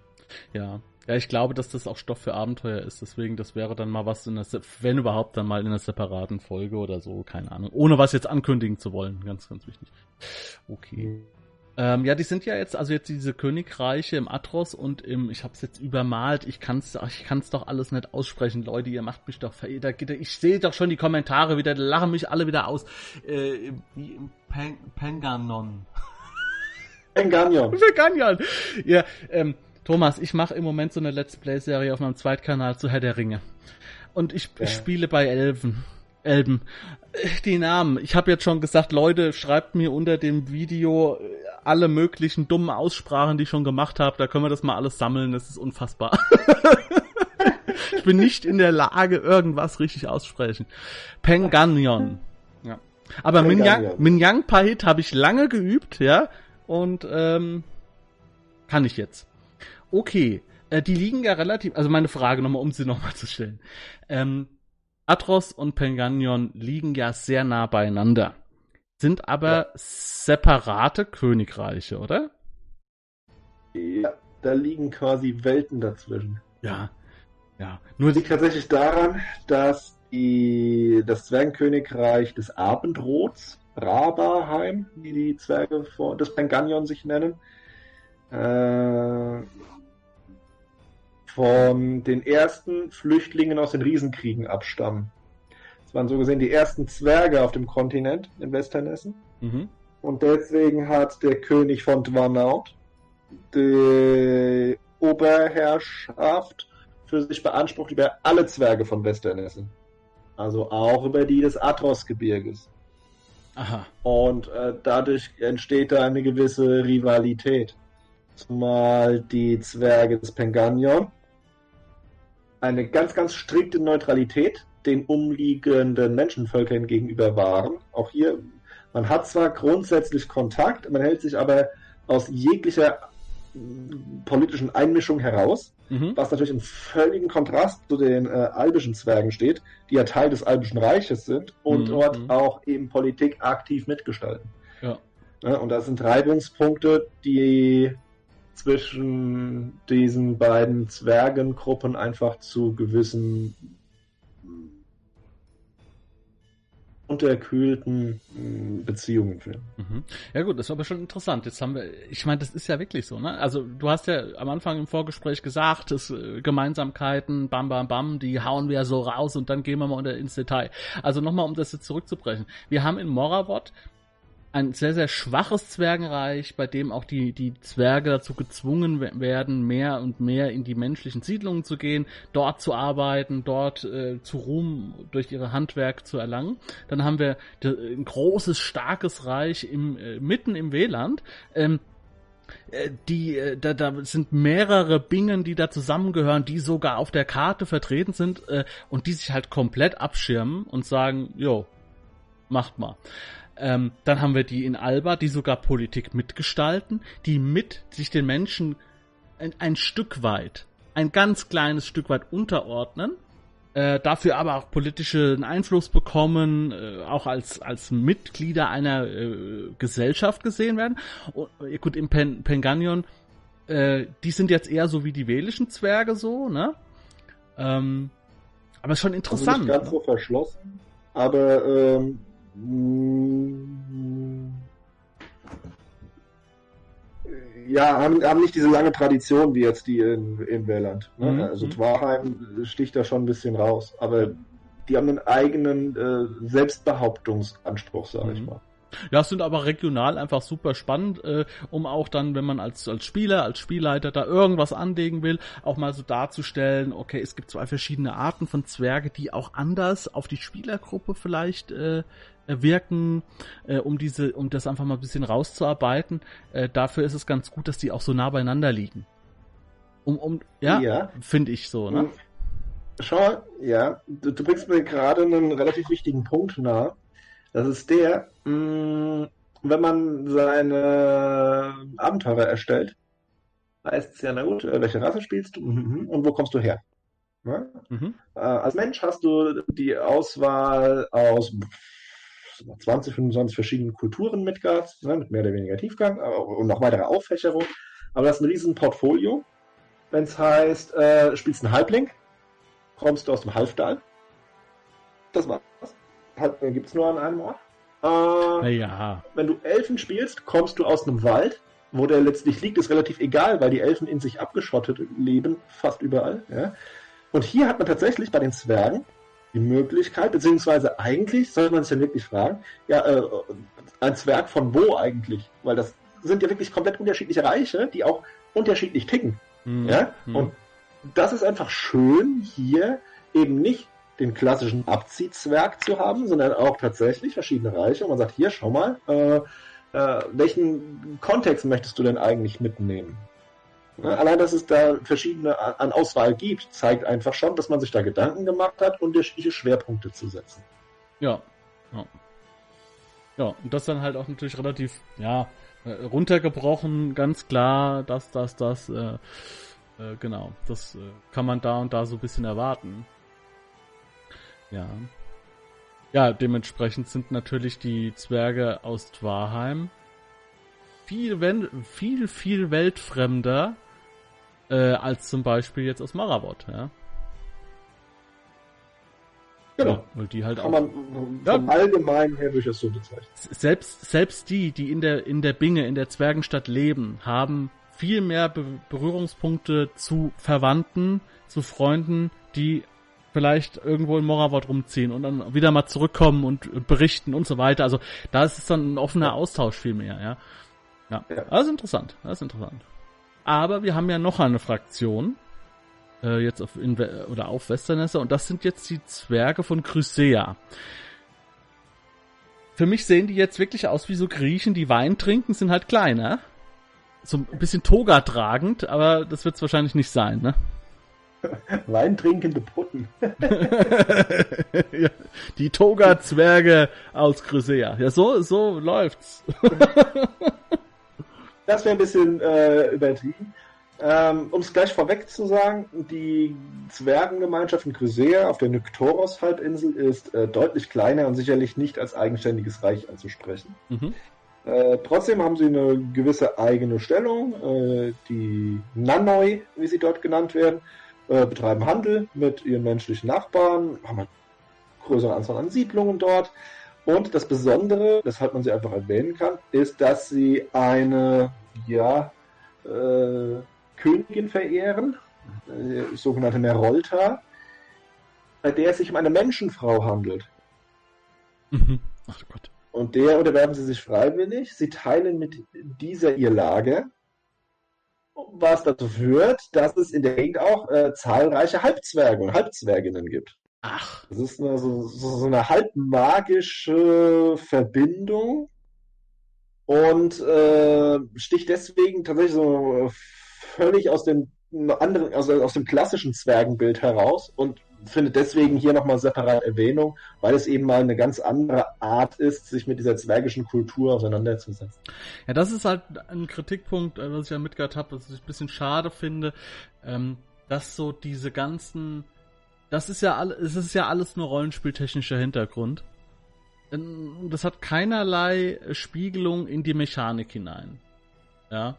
Ja. Ja, ich glaube, dass das auch Stoff für Abenteuer ist. Deswegen, das wäre dann mal was in der, wenn überhaupt, dann mal in einer separaten Folge oder so, keine Ahnung. Ohne was jetzt ankündigen zu wollen. Ganz, ganz wichtig. Okay. Mhm. Ähm, ja, die sind ja jetzt, also jetzt diese Königreiche im Atros und im, ich hab's jetzt übermalt, ich kann's, ich kann's doch alles nicht aussprechen, Leute, ihr macht mich doch veredert. Ich sehe doch schon die Kommentare wieder, lachen mich alle wieder aus. Äh, wie im Pen Penganon. Penganion. Penganion. Ja, ähm, Thomas, ich mache im Moment so eine Let's Play-Serie auf meinem Zweitkanal zu Herr der Ringe. Und ich, ja. ich spiele bei Elfen. Elben. Die Namen. Ich habe jetzt schon gesagt, Leute, schreibt mir unter dem Video alle möglichen dummen Aussprachen, die ich schon gemacht habe. Da können wir das mal alles sammeln. Das ist unfassbar. ich bin nicht in der Lage, irgendwas richtig aussprechen. Penganion. Ja. Aber Minyang, Minyang Pahit habe ich lange geübt, ja. Und ähm, kann ich jetzt. Okay. Äh, die liegen ja relativ, also meine Frage nochmal, um sie nochmal zu stellen. Ähm, Atros und Penganion liegen ja sehr nah beieinander, sind aber ja. separate Königreiche, oder? Ja, da liegen quasi Welten dazwischen. Ja, ja. Nur liegt tatsächlich daran, dass die, das Zwergenkönigreich des Abendrots, Rabaheim, wie die Zwerge des Penganion sich nennen, äh, von den ersten Flüchtlingen aus den Riesenkriegen abstammen. Das waren so gesehen die ersten Zwerge auf dem Kontinent in Westernessen. Mhm. Und deswegen hat der König von Dwanaut die Oberherrschaft für sich beansprucht über alle Zwerge von Westernessen. Also auch über die des Atrosgebirges. Aha. Und äh, dadurch entsteht da eine gewisse Rivalität. Zumal die Zwerge des Penganion eine ganz, ganz strikte Neutralität den umliegenden Menschenvölkern gegenüber wahren. Auch hier, man hat zwar grundsätzlich Kontakt, man hält sich aber aus jeglicher politischen Einmischung heraus, mhm. was natürlich im völligen Kontrast zu den äh, albischen Zwergen steht, die ja Teil des albischen Reiches sind und mhm. dort mhm. auch eben Politik aktiv mitgestalten. Ja. Ja, und das sind Reibungspunkte, die zwischen diesen beiden Zwergengruppen einfach zu gewissen unterkühlten hm, Beziehungen führen. Mhm. Ja gut, das ist aber schon interessant. Jetzt haben wir, ich meine, das ist ja wirklich so, ne? Also du hast ja am Anfang im Vorgespräch gesagt, dass äh, Gemeinsamkeiten, bam, bam, bam, die hauen wir ja so raus und dann gehen wir mal ins Detail. Also nochmal, um das jetzt zurückzubrechen. Wir haben in Moravot ein sehr, sehr schwaches Zwergenreich, bei dem auch die, die Zwerge dazu gezwungen werden, mehr und mehr in die menschlichen Siedlungen zu gehen, dort zu arbeiten, dort äh, zu Ruhm durch ihre Handwerk zu erlangen. Dann haben wir ein großes, starkes Reich im, äh, mitten im Weland. Ähm, äh, die, äh, da, da sind mehrere Bingen, die da zusammengehören, die sogar auf der Karte vertreten sind äh, und die sich halt komplett abschirmen und sagen, jo, macht mal. Ähm, dann haben wir die in Alba, die sogar Politik mitgestalten, die mit sich den Menschen ein, ein Stück weit, ein ganz kleines Stück weit unterordnen, äh, dafür aber auch politischen Einfluss bekommen, äh, auch als, als Mitglieder einer äh, Gesellschaft gesehen werden. Und, äh, gut, im Pen Penganion, äh, die sind jetzt eher so wie die welischen Zwerge so, ne? Ähm, aber ist schon interessant. Also nicht ganz ne? so verschlossen, aber ähm, hm. Ja, haben, haben nicht diese lange Tradition wie jetzt die in, in Welland. Ne? Mhm. Also Twarheim sticht da schon ein bisschen raus, aber die haben einen eigenen äh, Selbstbehauptungsanspruch, sage mhm. ich mal. Ja, sind aber regional einfach super spannend, äh, um auch dann, wenn man als, als Spieler, als Spielleiter da irgendwas anlegen will, auch mal so darzustellen, okay, es gibt zwei verschiedene Arten von Zwerge, die auch anders auf die Spielergruppe vielleicht äh, wirken, äh, um diese, um das einfach mal ein bisschen rauszuarbeiten. Äh, dafür ist es ganz gut, dass die auch so nah beieinander liegen. Um, um, ja, ja. finde ich so, ne? Schau mal, ja, du, du bringst mir gerade einen relativ wichtigen Punkt nahe. Das ist der, mh, mm, wenn man seine Abenteurer erstellt, heißt es ja, na gut, äh, welche Rasse spielst du mhm, und wo kommst du her? Ja? Mhm. Äh, als Mensch hast du die Auswahl aus 20, 25 verschiedenen Kulturen mit Gas, ne, mit mehr oder weniger Tiefgang äh, und noch weitere Auffächerung. Aber das ist ein riesen Portfolio. Wenn es heißt, äh, spielst einen Halbling, kommst du aus dem Halfdal. Das war's. Halbling gibt es nur an einem Ort. Äh, ja. Wenn du Elfen spielst, kommst du aus einem Wald. Wo der letztlich liegt, ist relativ egal, weil die Elfen in sich abgeschottet leben, fast überall. Ja. Und hier hat man tatsächlich bei den Zwergen die Möglichkeit, beziehungsweise eigentlich sollte man sich ja wirklich fragen, ja, äh, ein Zwerg von wo eigentlich? Weil das sind ja wirklich komplett unterschiedliche Reiche, die auch unterschiedlich ticken. Mhm. Ja? Mhm. Und das ist einfach schön, hier eben nicht den klassischen Abziehzwerg zu haben, sondern auch tatsächlich verschiedene Reiche. Und man sagt, hier, schau mal, äh, äh, welchen Kontext möchtest du denn eigentlich mitnehmen? Ja, allein, dass es da verschiedene an Auswahl gibt, zeigt einfach schon, dass man sich da Gedanken gemacht hat, unterschiedliche Schwerpunkte zu setzen. Ja. Ja, ja und das dann halt auch natürlich relativ, ja, äh, runtergebrochen, ganz klar, das, das, das, äh, äh, genau, das äh, kann man da und da so ein bisschen erwarten. Ja. Ja, dementsprechend sind natürlich die Zwerge aus Dwarheim viel, viel, viel weltfremder äh, als zum Beispiel jetzt aus Maravot, ja. Genau. Weil die halt Kann auch, man vom ja, Allgemeinen her durchaus so bezeichnen. Selbst, selbst die, die in der, in der Binge, in der Zwergenstadt leben, haben viel mehr Be Berührungspunkte zu Verwandten, zu Freunden, die vielleicht irgendwo in Moravot rumziehen und dann wieder mal zurückkommen und, und, berichten und so weiter. Also da ist es dann ein offener Austausch viel mehr, ja. Ja, ja. das ist interessant, das ist interessant. Aber wir haben ja noch eine Fraktion, äh, jetzt auf, in, oder auf Westernesse, und das sind jetzt die Zwerge von Chrysea. Für mich sehen die jetzt wirklich aus wie so Griechen, die Wein trinken, sind halt kleiner. So ein bisschen Toga tragend, aber das wird es wahrscheinlich nicht sein, ne? Weintrinkende Putten. die Toga-Zwerge aus Chrysea. Ja, so, so läuft's. Das wäre ein bisschen äh, übertrieben. Ähm, um es gleich vorweg zu sagen, die Zwergengemeinschaft in Chrysea auf der Nyktoros-Halbinsel ist äh, deutlich kleiner und sicherlich nicht als eigenständiges Reich anzusprechen. Mhm. Äh, trotzdem haben sie eine gewisse eigene Stellung. Äh, die Nanoi, wie sie dort genannt werden, äh, betreiben Handel mit ihren menschlichen Nachbarn, haben eine größere Anzahl an Siedlungen dort und das Besondere, weshalb man sie einfach erwähnen kann, ist, dass sie eine ja, äh, Königin verehren, äh, sogenannte Merolta, bei der es sich um eine Menschenfrau handelt. Mhm. Ach Gott. Und der unterwerfen sie sich freiwillig. Sie teilen mit dieser ihr Lager, was dazu führt, dass es in der Gegend auch äh, zahlreiche Halbzwerge und Halbzwerginnen gibt. Ach. Das ist eine, so, so eine halb magische Verbindung und äh, sticht deswegen tatsächlich so völlig aus dem anderen, also aus dem klassischen Zwergenbild heraus und findet deswegen hier nochmal separat Erwähnung, weil es eben mal eine ganz andere Art ist, sich mit dieser zwergischen Kultur auseinanderzusetzen. Ja, das ist halt ein Kritikpunkt, äh, was ich ja mitgehört habe, was ich ein bisschen schade finde, ähm, dass so diese ganzen das ist ja alles, es ist ja alles nur rollenspieltechnischer Hintergrund. Das hat keinerlei Spiegelung in die Mechanik hinein. Ja.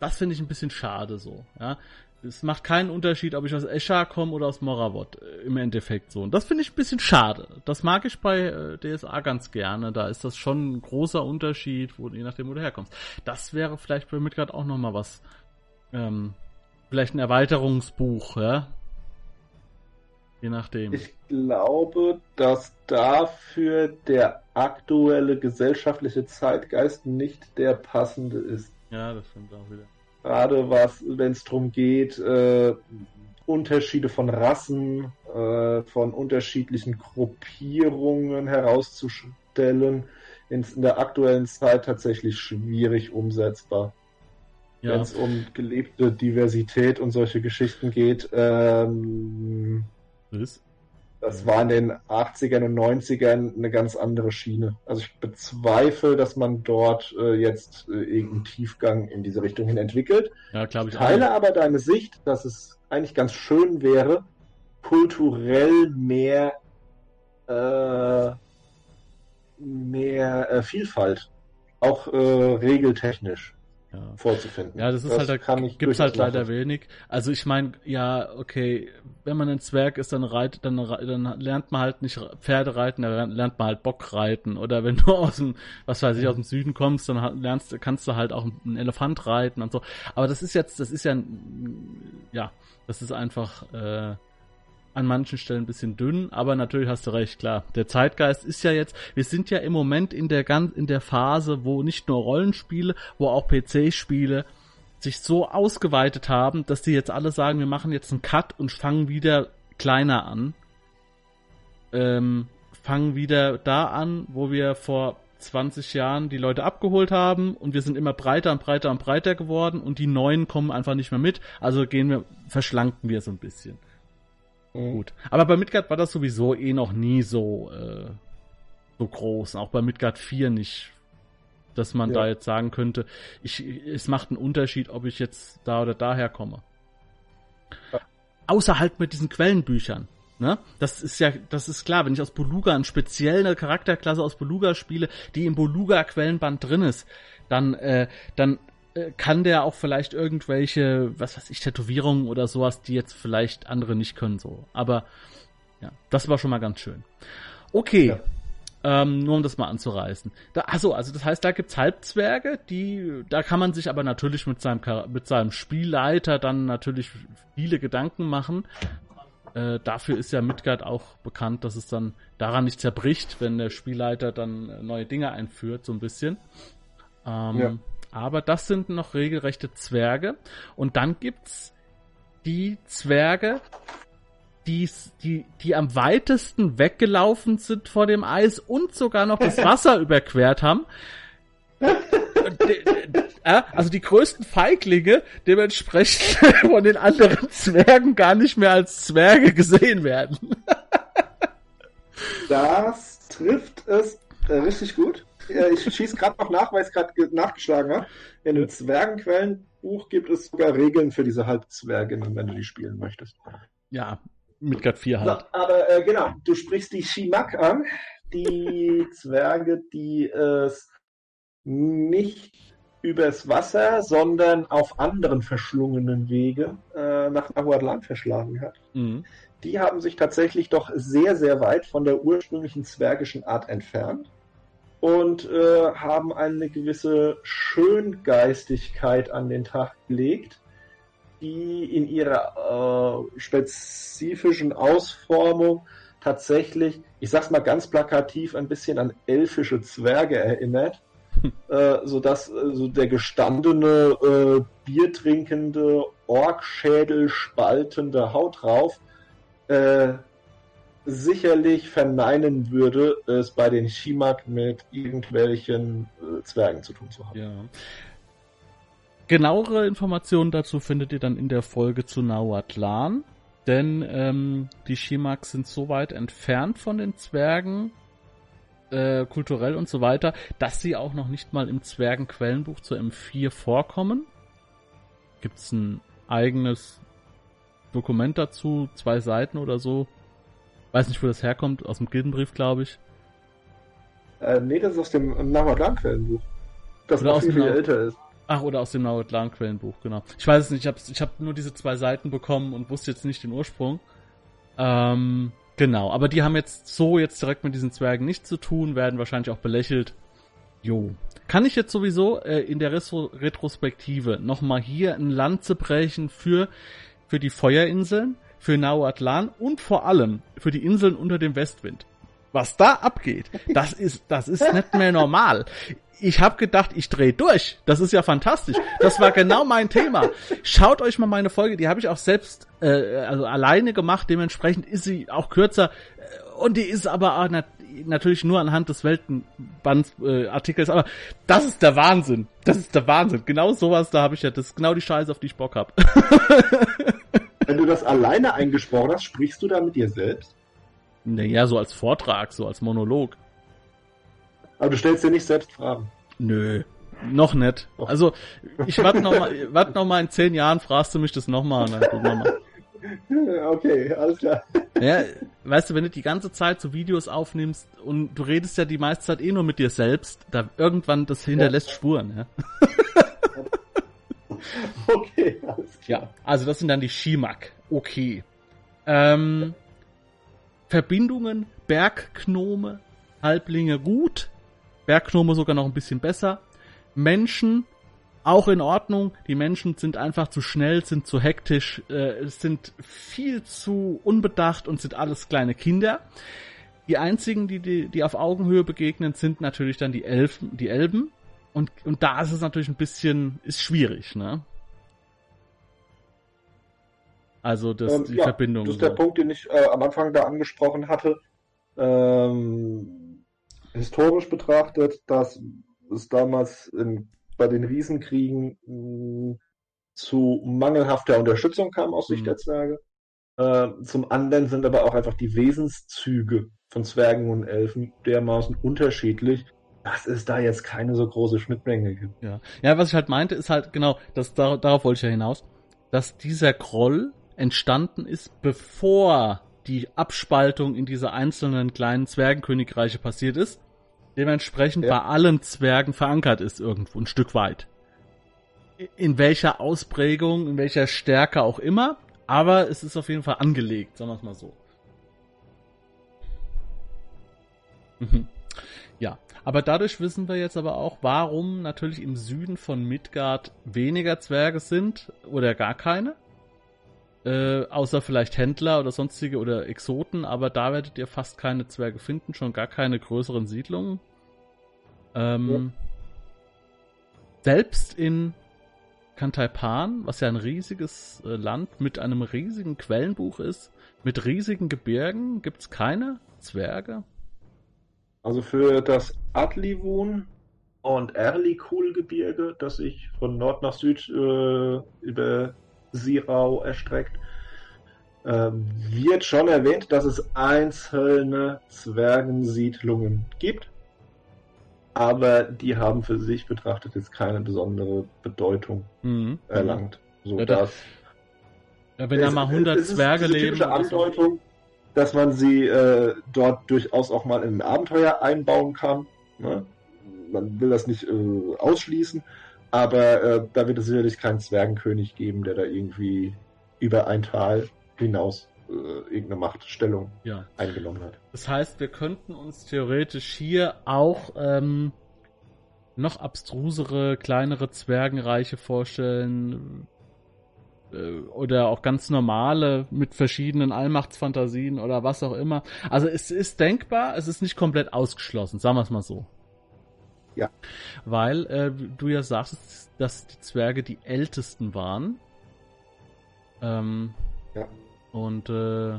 Das finde ich ein bisschen schade so, ja. Es macht keinen Unterschied, ob ich aus Escher komme oder aus Moravot, äh, im Endeffekt so. Und das finde ich ein bisschen schade. Das mag ich bei äh, DSA ganz gerne. Da ist das schon ein großer Unterschied, wo, je nachdem, wo du herkommst. Das wäre vielleicht bei Midgard auch nochmal was, ähm, vielleicht ein Erweiterungsbuch, ja, Je nachdem. Ich glaube, dass dafür der aktuelle gesellschaftliche Zeitgeist nicht der passende ist. Ja, das stimmt auch wieder. Gerade was, wenn es darum geht, äh, Unterschiede von Rassen, äh, von unterschiedlichen Gruppierungen herauszustellen, in, in der aktuellen Zeit tatsächlich schwierig umsetzbar. Ja, Wenn es um gelebte Diversität und solche Geschichten geht, ähm, ist. Das war in den 80ern und 90ern eine ganz andere Schiene. Also ich bezweifle, dass man dort äh, jetzt äh, irgendeinen Tiefgang in diese Richtung hin entwickelt. Ja, glaube Ich teile auch. aber deine Sicht, dass es eigentlich ganz schön wäre, kulturell mehr, äh, mehr äh, Vielfalt, auch äh, regeltechnisch Ja. vorzufinden. Ja, das ist halt, da gibt's halt leider nachvollziehen. wenig. Also ich meine, ja, okay, wenn man ein Zwerg ist, dann reit, dann, dann lernt man halt nicht Pferde reiten, dann lernt man halt Bock reiten. Oder wenn du aus dem, was weiß ich, aus dem Süden kommst, dann lernst, kannst du halt auch einen Elefant reiten und so. Aber das ist jetzt, das ist ja, ja, das ist einfach äh, an manchen Stellen ein bisschen dünn, aber natürlich hast du recht, klar. Der Zeitgeist ist ja jetzt, wir sind ja im Moment in der ganz in der Phase, wo nicht nur Rollenspiele, wo auch PC-Spiele sich so ausgeweitet haben, dass die jetzt alle sagen, wir machen jetzt einen Cut und fangen wieder kleiner an. Ähm, fangen wieder da an, wo wir vor 20 Jahren die Leute abgeholt haben und wir sind immer breiter und breiter und breiter geworden und die Neuen kommen einfach nicht mehr mit. Also gehen wir, verschlanken wir so ein bisschen. Mhm. Gut. Aber bei Midgard war das sowieso eh noch nie so, äh, so groß. Auch bei Midgard 4 nicht. Dass man Ja. da jetzt sagen könnte, ich, es macht einen Unterschied, ob ich jetzt da oder daher komme. Ja. Außer halt mit diesen Quellenbüchern. Ne? Das ist ja, das ist klar, wenn ich aus Beluga eine spezielle Charakterklasse aus Beluga spiele, die im Beluga-Quellenband drin ist, dann, äh, dann kann der auch vielleicht irgendwelche, was weiß ich, Tätowierungen oder sowas, die jetzt vielleicht andere nicht können, so. Aber ja, das war schon mal ganz schön. Okay. Ja. Ähm, nur um das mal anzureißen. Da, achso, also das heißt, da gibt's Halbzwerge, die, da kann man sich aber natürlich mit seinem, mit seinem Spielleiter dann natürlich viele Gedanken machen. Äh, dafür ist ja Midgard auch bekannt, dass es dann daran nicht zerbricht, wenn der Spielleiter dann äh, neue Dinge einführt, so ein bisschen. Ähm, Ja. Aber das sind noch regelrechte Zwerge. Und dann gibt's die Zwerge, die, die, die am weitesten weggelaufen sind vor dem Eis und sogar noch das Wasser überquert haben. Äh, Also die größten Feiglinge dementsprechend von den anderen Zwergen gar nicht mehr als Zwerge gesehen werden. Das trifft es äh, richtig gut. Äh, ich schieße gerade noch nach, weil ich es gerade nachgeschlagen habe. In dem Zwergenquellenbuch gibt es sogar Regeln für diese Halbzwerginnen, wenn du die spielen möchtest. Ja, Midgard 4 So, halt. aber äh, genau, du sprichst die Shimak an, die Zwerge, die es nicht übers Wasser, sondern auf anderen verschlungenen Wege äh, nach Nahuatl verschlagen hat. Mhm. Die haben sich tatsächlich doch sehr, sehr weit von der ursprünglichen zwergischen Art entfernt und äh, haben eine gewisse Schöngeistigkeit an den Tag gelegt, die in ihrer äh, spezifischen Ausformung tatsächlich, ich sag's mal ganz plakativ, ein bisschen an elfische Zwerge erinnert, äh, sodass äh, so der gestandene, äh, biertrinkende, Orkschädel spaltende Haut drauf äh, sicherlich verneinen würde, es bei den Shimak mit irgendwelchen äh, Zwergen zu tun zu haben. Ja. Genauere Informationen dazu findet ihr dann in der Folge zu Nahuatlan. Denn ähm, die Shimaks sind so weit entfernt von den Zwergen, äh, kulturell und so weiter, dass sie auch noch nicht mal im Zwergenquellenbuch zur M4 vorkommen. Gibt's ein eigenes Dokument dazu, zwei Seiten oder so. Weiß nicht, wo das herkommt, aus dem Gildenbrief, glaube ich. Äh, nee, das ist aus dem Nahuatlan-Quellenbuch. Das Oder noch aus viel, viel älter ist. Ach, oder aus dem Nahuatlan-Quellenbuch, genau. Ich weiß es nicht, ich habe ich hab nur diese zwei Seiten bekommen und wusste jetzt nicht den Ursprung. Ähm, genau, aber die haben jetzt so jetzt direkt mit diesen Zwergen nichts zu tun, werden wahrscheinlich auch belächelt. Jo. Kann ich jetzt sowieso äh, in der Retro Retrospektive nochmal hier ein Lanze brechen für, für die Feuerinseln, für Nauatlan und vor allem für die Inseln unter dem Westwind. Was da abgeht, das ist, das ist nicht mehr normal. Ich habe gedacht, ich drehe durch. Das ist ja fantastisch. Das war genau mein Thema. Schaut euch mal meine Folge, die habe ich auch selbst äh, also alleine gemacht. Dementsprechend ist sie auch kürzer und die ist aber auch nat natürlich nur anhand des Weltenbands-Artikels, äh, aber das ist der Wahnsinn. Das ist der Wahnsinn. Genau sowas, da habe ich ja, das ist genau die Scheiße, auf die ich Bock hab. Wenn du das alleine eingesprochen hast, sprichst du da mit dir selbst? Naja, so als Vortrag, so als Monolog. Aber du stellst dir nicht selbst Fragen. Nö, noch nicht. Also, ich warte noch mal, warte noch mal in zehn Jahren, fragst du mich das noch mal, dann gucken wir mal. Okay, alles klar. Ja, weißt du, wenn du die ganze Zeit so Videos aufnimmst und du redest ja die meiste Zeit eh nur mit dir selbst, da irgendwann das hinterlässt ja. Spuren, ja. Okay, alles klar. Ja, also das sind dann die Shimak. Okay. Ähm, Verbindungen, Berggnome, Halblinge gut, Berggnome sogar noch ein bisschen besser. Menschen auch in Ordnung. Die Menschen sind einfach zu schnell, sind zu hektisch, äh, sind viel zu unbedacht und sind alles kleine Kinder. Die einzigen, die, die, die auf Augenhöhe begegnen, sind natürlich dann die Elfen, die Elben. Und, und da ist es natürlich ein bisschen, ist schwierig, ne? Also das, ähm, die ja, Verbindung. Das ist der Punkt, den ich äh, am Anfang da angesprochen hatte. Ähm, historisch betrachtet, dass es damals in bei den Riesenkriegen mh, mm, zu mangelhafter Unterstützung kam aus Sicht mhm. der Zwerge. Äh, zum anderen sind aber auch einfach die Wesenszüge von Zwergen und Elfen dermaßen unterschiedlich, dass es da jetzt keine so große Schnittmenge gibt. Ja, ja was ich halt meinte, ist halt genau, dass dar darauf wollte ich ja hinaus, dass dieser Groll entstanden ist, bevor die Abspaltung in diese einzelnen kleinen Zwergenkönigreiche passiert ist dementsprechend ja. bei allen Zwergen verankert ist irgendwo ein Stück weit. In welcher Ausprägung, in welcher Stärke auch immer, aber es ist auf jeden Fall angelegt, sagen wir es mal so. Mhm. Ja, aber dadurch wissen wir jetzt aber auch, warum natürlich im Süden von Midgard weniger Zwerge sind oder gar keine. Äh, außer vielleicht Händler oder sonstige oder Exoten, aber da werdet ihr fast keine Zwerge finden, schon gar keine größeren Siedlungen. Ähm, ja. Selbst in Kantaipan, was ja ein riesiges äh, Land mit einem riesigen Quellenbuch ist, mit riesigen Gebirgen, gibt es keine Zwerge. Also für das Adlivun und Erlikul-Gebirge, das sich von Nord nach Süd äh, über Sirau erstreckt, äh, wird schon erwähnt, dass es einzelne Zwergensiedlungen gibt. Aber die haben für sich betrachtet jetzt keine besondere Bedeutung mhm. erlangt. So ja, dass ja, wenn da mal 100 es Zwerge leben. Typische Andeutung, dass man sie äh, dort durchaus auch mal in ein Abenteuer einbauen kann. Ne? Man will das nicht äh, ausschließen, aber äh, da wird es sicherlich keinen Zwergenkönig geben, der da irgendwie über ein Tal hinaus äh, irgendeine Machtstellung ja. eingenommen hat. Das heißt, wir könnten uns theoretisch hier auch ähm, noch abstrusere, kleinere Zwergenreiche vorstellen oder auch ganz normale mit verschiedenen Allmachtsfantasien oder was auch immer. Also es ist denkbar, es ist nicht komplett ausgeschlossen, sagen wir es mal so. Ja. Weil äh, du ja sagst, dass die Zwerge die ältesten waren. Ähm, ja. Und äh,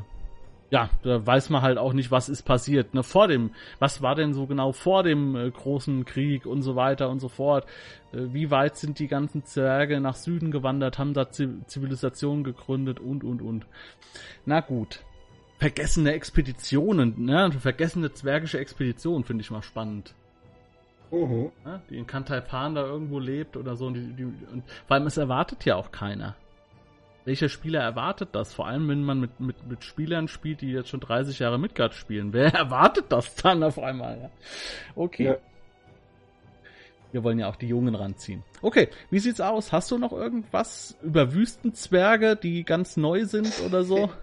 ja, da weiß man halt auch nicht, was ist passiert. Ne? Vor dem, was war denn so genau vor dem äh, großen Krieg und so weiter und so fort? Äh, wie weit sind die ganzen Zwerge nach Süden gewandert, haben da Zivilisationen gegründet und und und. Na gut. Vergessene Expeditionen, ne? Vergessene zwergische Expeditionen finde ich mal spannend. Mhm. Ja, die in Kantaipan da irgendwo lebt oder so. Und die, die, und, vor allem es erwartet ja auch keiner. Welcher Spieler erwartet das? Vor allem, wenn man mit, mit, mit Spielern spielt, die jetzt schon 30 Jahre Midgard spielen. Wer erwartet das dann auf einmal? Ja? Okay. Ja. Wir wollen ja auch die Jungen ranziehen. Okay, wie sieht's aus? Hast du noch irgendwas über Wüstenzwerge, die ganz neu sind oder so?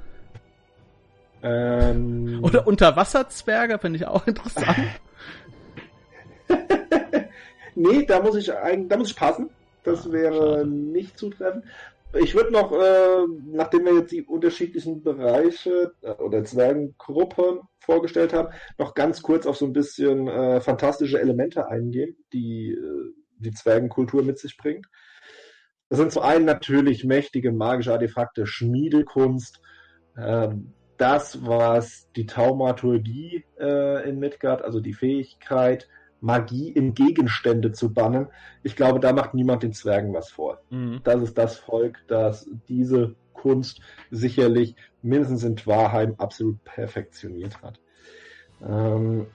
Ähm... Oder Unterwasserzwerge, finde ich auch interessant. nee, da muss ich da muss ich passen. Das ah, wäre schade. nicht zutreffend. Ich würde noch, äh, nachdem wir jetzt die unterschiedlichen Bereiche äh, oder Zwergengruppen vorgestellt haben, noch ganz kurz auf so ein bisschen äh, fantastische Elemente eingehen, die äh, die Zwergenkultur mit sich bringt. Das sind zum einen natürlich mächtige magische Artefakte, Schmiedekunst, ähm, das, was die Taumaturgie äh, in Midgard, also die Fähigkeit, Magie in Gegenstände zu bannen. Ich glaube, da macht niemand den Zwergen was vor. Mhm. Das ist das Volk, das diese Kunst sicherlich mindestens in Wahrheim absolut perfektioniert hat. Ähm,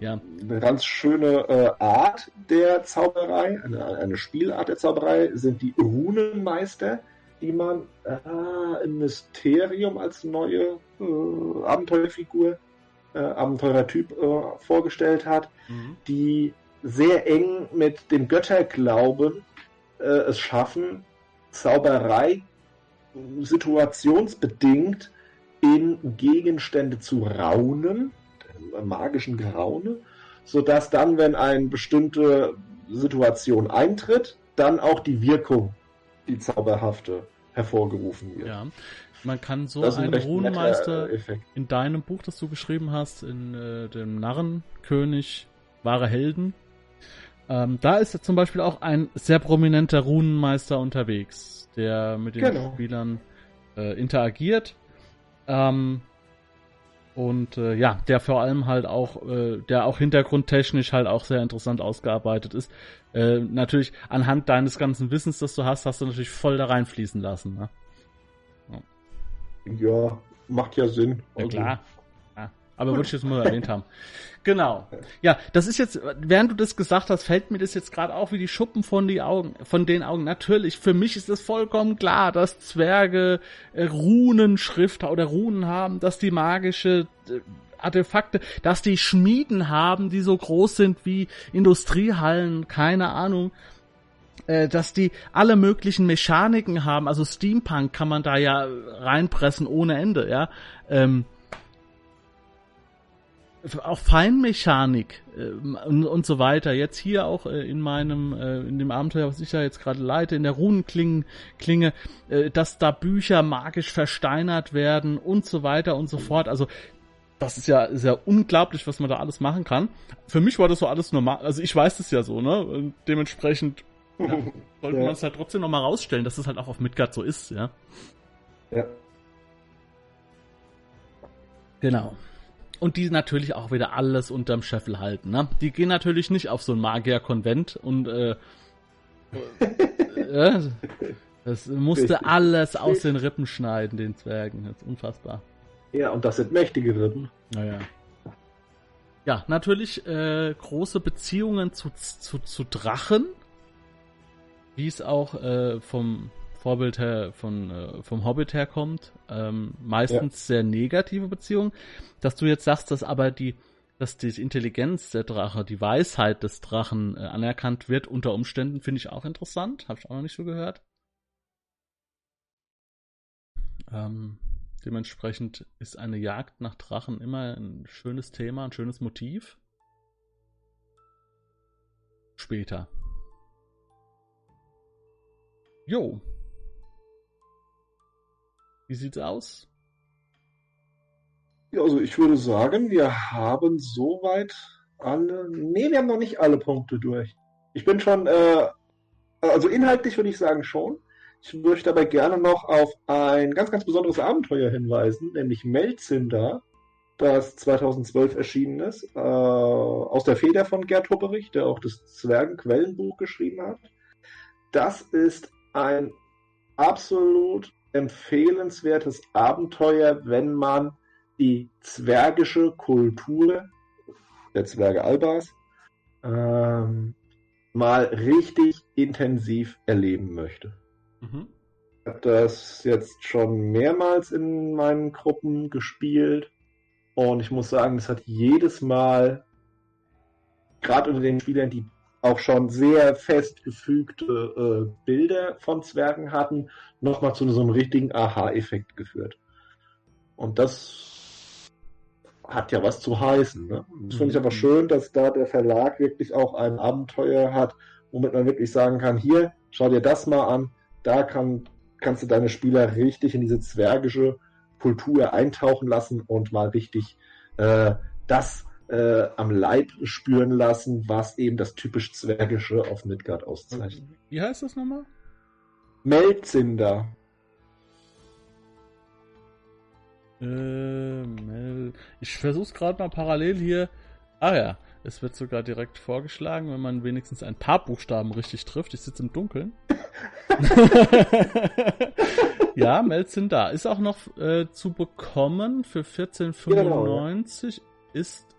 ja. Eine ganz schöne äh, Art der Zauberei, eine, eine, Spielart der Zauberei sind die Runenmeister, die man äh, im Mysterium als neue äh, Abenteuerfigur äh, Abenteurertyp äh, vorgestellt hat, mhm. die sehr eng mit dem Götterglauben äh, es schaffen, Zauberei situationsbedingt in Gegenstände zu raunen, äh, magischen Geraune, sodass dann, wenn eine bestimmte Situation eintritt, dann auch die Wirkung, die zauberhafte, hervorgerufen wird. Ja. Man kann so einen Runenmeister in deinem Buch, das du geschrieben hast, in äh, dem Narrenkönig Wahre Helden, ähm, da ist zum Beispiel auch ein sehr prominenter Runenmeister unterwegs, der mit den genau. Spielern äh, interagiert. Ähm, und äh, ja, der vor allem halt auch, äh, der auch hintergrundtechnisch halt auch sehr interessant ausgearbeitet ist. Äh, natürlich anhand deines ganzen Wissens, das du hast, hast du natürlich voll da reinfließen lassen. Ne? Ja, macht ja Sinn. Ja, also. klar. Aber würde ich jetzt mal erwähnt haben. Genau. Ja, das ist jetzt, während du das gesagt hast, fällt mir das jetzt gerade auch wie die Schuppen von die Augen, von den Augen. Natürlich, für mich ist es vollkommen klar, dass Zwerge äh, Runenschrift oder Runen haben, dass die magische äh, Artefakte, dass die Schmieden haben, die so groß sind wie Industriehallen, keine Ahnung äh, dass die alle möglichen Mechaniken haben, also Steampunk kann man da ja reinpressen ohne Ende, ja. Ähm, auch Feinmechanik äh, und, und so weiter. Jetzt hier auch äh, in meinem, äh, in dem Abenteuer, was ich ja jetzt gerade leite, in der Runenklinge, äh, dass da Bücher magisch versteinert werden und so weiter und so fort. Also das ist ja sehr unglaublich, was man da alles machen kann. Für mich war das so alles normal. Also ich weiß es ja so, ne? Und dementsprechend ja, sollte ja. man es halt trotzdem nochmal rausstellen, dass es halt auch auf Midgard so ist, ja. Ja. Genau. Und die natürlich auch wieder alles unterm Scheffel halten, ne? Die gehen natürlich nicht auf so ein Magier-Konvent und äh, äh, das musste alles aus den Rippen schneiden, den Zwergen. Das ist unfassbar. Ja, und das sind mächtige Rippen. Naja. Ja, natürlich äh, große Beziehungen zu, zu, zu Drachen wie es auch äh, vom Vorbild her, von, äh, vom Hobbit herkommt, ähm, meistens ja. sehr negative Beziehungen. Dass du jetzt sagst, dass aber die, dass die Intelligenz der Drache, die Weisheit des Drachen äh, anerkannt wird unter Umständen, finde ich auch interessant. Habe ich auch noch nicht so gehört. Ähm, dementsprechend ist eine Jagd nach Drachen immer ein schönes Thema, ein schönes Motiv. Später. Jo. Wie sieht's aus? Ja, also ich würde sagen, wir haben soweit alle. Nee, wir haben noch nicht alle Punkte durch. Ich bin schon, äh, also inhaltlich würde ich sagen schon. Ich möchte aber gerne noch auf ein ganz, ganz besonderes Abenteuer hinweisen, nämlich Melzinder, das 2012 erschienen ist, äh, aus der Feder von Gerd Hupperich, der auch das Zwergenquellenbuch geschrieben hat. Das ist ein absolut empfehlenswertes Abenteuer, wenn man die zwergische Kultur der Zwerge Albas ähm, mal richtig intensiv erleben möchte. Mhm. Ich habe das jetzt schon mehrmals in meinen Gruppen gespielt und ich muss sagen, es hat jedes Mal, gerade unter den Spielern, die auch schon sehr festgefügte äh, Bilder von Zwergen hatten, nochmal zu so einem richtigen Aha-Effekt geführt. Und das hat ja was zu heißen. Ne? Das finde ich aber mhm. schön, dass da der Verlag wirklich auch ein Abenteuer hat, womit man wirklich sagen kann, hier, schau dir das mal an, da kann, kannst du deine Spieler richtig in diese zwergische Kultur eintauchen lassen und mal richtig äh, das äh, am Leib spüren lassen, was eben das typisch Zwergische auf Midgard auszeichnet. Wie heißt das nochmal? Melzinder. Äh, Mel ich versuch's gerade mal parallel hier. Ah ja, es wird sogar direkt vorgeschlagen, wenn man wenigstens ein paar Buchstaben richtig trifft. Ich sitze im Dunkeln. ja, Melzin da. Ist auch noch äh, zu bekommen für 14,95. Genau, ja. Ist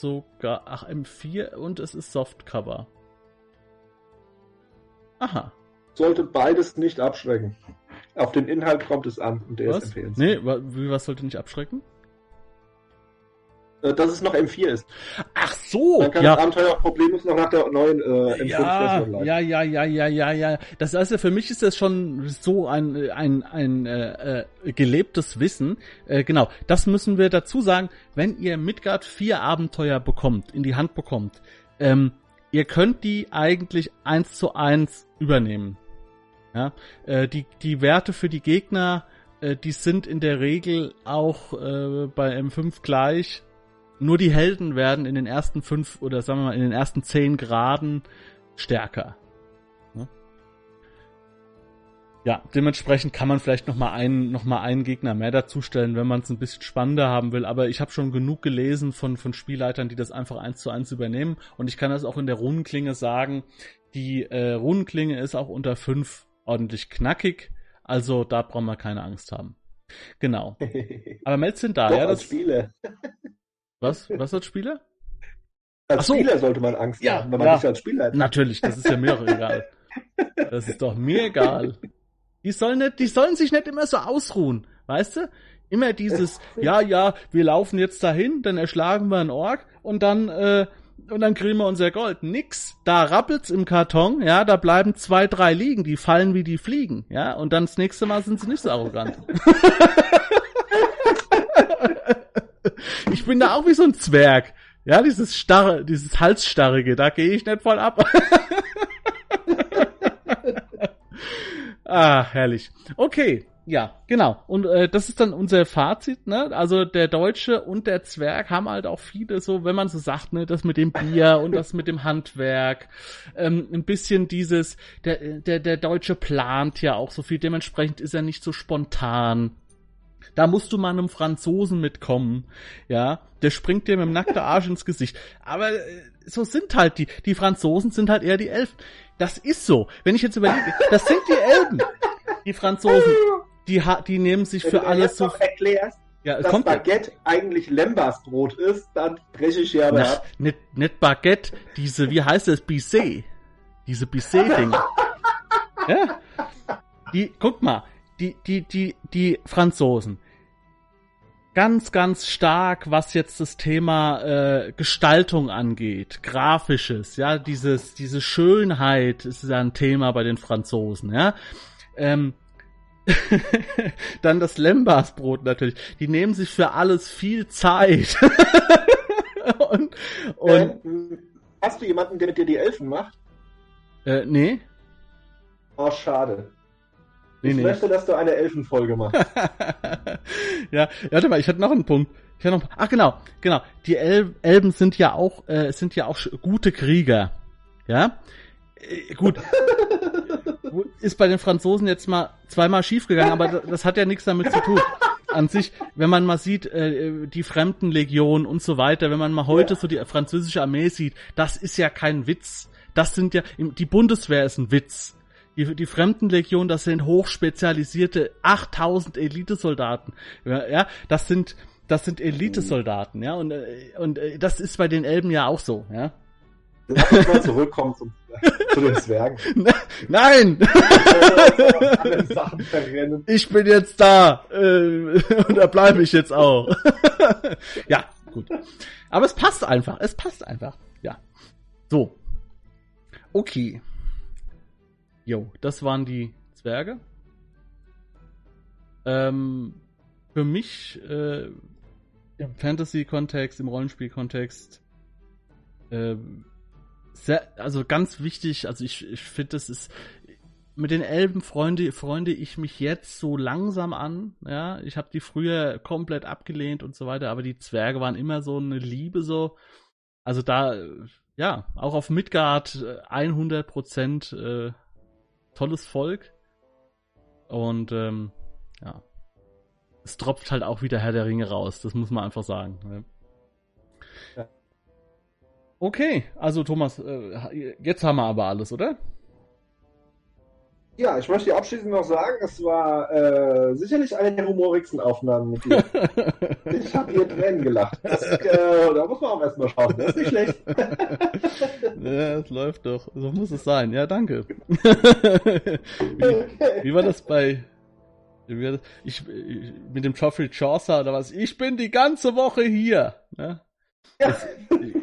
sogar, ach, M4 und es ist Softcover. Aha. Sollte beides nicht abschrecken. Auf den Inhalt kommt es an und der was? ist empfehlenswert. Nee, wie, was sollte nicht abschrecken? Äh, dass es noch M4 ist. Ach so! Dann kann ja. das Abenteuer auch problemlos noch nach der neuen äh, M5-Version ja, ja, ja, ja, ja, ja, ja. Das heißt ja, für mich ist das schon so ein, ein, ein äh, äh, gelebtes Wissen. Äh, genau, das müssen wir dazu sagen. Wenn ihr Midgard 4 Abenteuer bekommt, in die Hand bekommt, ähm, ihr könnt die eigentlich eins zu eins übernehmen. Ja, äh, die, die Werte für die Gegner, äh, die sind in der Regel auch äh, bei M5 gleich nur die Helden werden in den ersten fünf oder sagen wir mal in den ersten zehn Graden stärker. Ja, dementsprechend kann man vielleicht noch mal einen, noch mal einen Gegner mehr dazustellen, wenn man es ein bisschen spannender haben will. Aber ich habe schon genug gelesen von, von Spielleitern, die das einfach eins zu eins übernehmen. Und ich kann das auch in der Runenklinge sagen. Die äh, Runenklinge ist auch unter fünf ordentlich knackig. Also da brauchen wir keine Angst haben. Genau. Aber Melz sind da, Doch, ja. Das Spiele. Was? Was als Spieler? Als so. Spieler sollte man Angst ja, haben, wenn man ja. nicht als Spieler hat. Natürlich, das ist ja mir auch egal. Das ist doch mir egal. Die sollen nicht, die sollen sich nicht immer so ausruhen, weißt du? Immer dieses, ja, ja, wir laufen jetzt dahin, dann erschlagen wir einen Ork und dann, äh, und dann kriegen wir unser Gold. Nix. Da rappelt's im Karton, ja, da bleiben zwei, drei liegen, die fallen wie die fliegen, ja, und dann das nächste Mal sind sie nicht so arrogant. Ich bin da auch wie so ein Zwerg. Ja, dieses starre, dieses halsstarrige, da gehe ich nicht voll ab. ah, herrlich. Okay, ja, genau. Und äh, das ist dann unser Fazit, ne? Also der Deutsche und der Zwerg haben halt auch viele so, wenn man so sagt, ne, das mit dem Bier und das mit dem Handwerk, ähm, ein bisschen dieses, der, der, der Deutsche plant ja auch so viel, dementsprechend ist er nicht so spontan. Da musst du mal einem Franzosen mitkommen, ja. Der springt dir mit dem nackten Arsch ins Gesicht. Aber äh, so sind halt die. Die Franzosen sind halt eher die Elfen. Das ist so. Wenn ich jetzt überlege, das sind die Elben. Die Franzosen, die, die nehmen sich Wenn für alles so. Erklärst, ja, dass kommt Baguette ja. eigentlich Lembasbrot ist, dann breche ich ja aber ab. Nicht, nicht Baguette, diese, wie heißt das, Bisset. Diese Bisset-Ding. ja. Die, guck mal, die, die, die, die Franzosen, ganz, ganz stark, was jetzt das Thema äh, Gestaltung angeht, grafisches, ja, dieses, diese Schönheit ist ja ein Thema bei den Franzosen, ja. Ähm, dann das Lembasbrot natürlich. Die nehmen sich für alles viel Zeit. und, und ähm, hast du jemanden, der mit dir die Elfen macht? Äh, nee. Oh, schade. Nee, ich nee. möchte, dass du eine Elfenfolge machst. ja, warte mal, ich hatte noch einen Punkt. Ich hatte noch, ach genau, genau. Die El Elben sind ja auch, äh, sind ja auch gute Krieger. Ja? Äh, gut. Ist bei den Franzosen jetzt mal zweimal schiefgegangen, aber das, das hat ja nichts damit zu tun. An sich, wenn man mal sieht, äh, die Fremdenlegion und so weiter, wenn man mal heute ja. so die französische Armee sieht, das ist ja kein Witz. Das sind ja, die Bundeswehr ist ein Witz. Die, die Fremdenlegion, das sind hochspezialisierte 8000 Elitesoldaten. Ja, ja, das sind, das sind Elitesoldaten, ja, und, äh, und äh, das ist bei den Elben ja auch so, ja. Lass uns mal zurückkommen zum, zu den Zwergen. Nein! ich bin jetzt da. Äh, und da bleibe ich jetzt auch. ja, gut. Aber es passt einfach. Es passt einfach. Ja. So. Okay. Jo, das waren die Zwerge. Ähm, für mich äh, im Fantasy-Kontext, im Rollenspiel-Kontext, äh, also ganz wichtig, also ich, ich finde, das ist, mit den Elben freunde, freunde ich mich jetzt so langsam an. Ja, ich habe die früher komplett abgelehnt und so weiter, aber die Zwerge waren immer so eine Liebe so. Also da, ja, auch auf Midgard 100 Prozent äh, tolles Volk. Und ähm, ja, es tropft halt auch wieder Herr der Ringe raus. Das muss man einfach sagen. Ne? Ja. Okay, also Thomas, äh, jetzt haben wir aber alles, oder? Ja, ich möchte abschließend noch sagen, es war äh, sicherlich eine der humorigsten Aufnahmen mit dir. ich habe hier Tränen gelacht. Das, äh, da muss man auch erstmal schauen. Das ist nicht schlecht. ja, es läuft doch. So muss es sein. Ja, danke. wie, wie war das bei ich, ich, mit dem Geoffrey Chaucer oder was, ich bin die ganze Woche hier. Ne? Ja. Das, ich,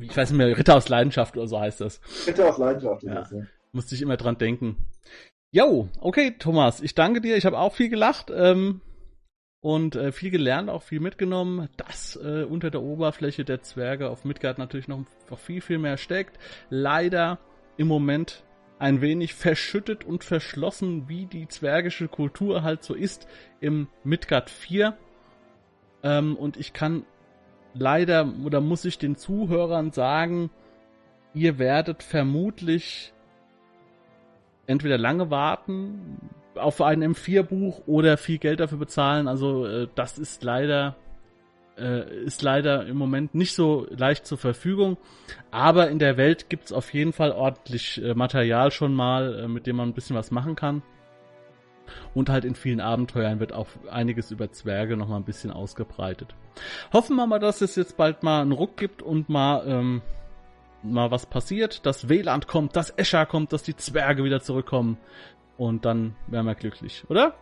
ich, weiß nicht mehr, Ritter aus Leidenschaft oder so heißt das. Ritter aus Leidenschaft, ja. Das, ja. Musste ich immer dran denken. Jo, okay, Thomas, ich danke dir. Ich habe auch viel gelacht ähm, und äh, viel gelernt, auch viel mitgenommen, dass äh, unter der Oberfläche der Zwerge auf Midgard natürlich noch, noch viel, viel mehr steckt. Leider im Moment ein wenig verschüttet und verschlossen, wie die zwergische Kultur halt so ist im Midgard 4. Ähm, und ich kann leider oder muss ich den Zuhörern sagen, ihr werdet vermutlich entweder lange warten auf ein M4-Buch oder viel Geld dafür bezahlen. Also äh, das ist leider äh, ist leider im Moment nicht so leicht zur Verfügung. Aber in der Welt gibt es auf jeden Fall ordentlich äh, Material schon mal, äh, mit dem man ein bisschen was machen kann. Und halt in vielen Abenteuern wird auch einiges über Zwerge nochmal ein bisschen ausgebreitet. Hoffen wir mal, dass es jetzt bald mal einen Ruck gibt und mal, ähm, mal was passiert, dass WLAN kommt, dass Escher kommt, dass die Zwerge wieder zurückkommen. Und dann wären wir glücklich, oder?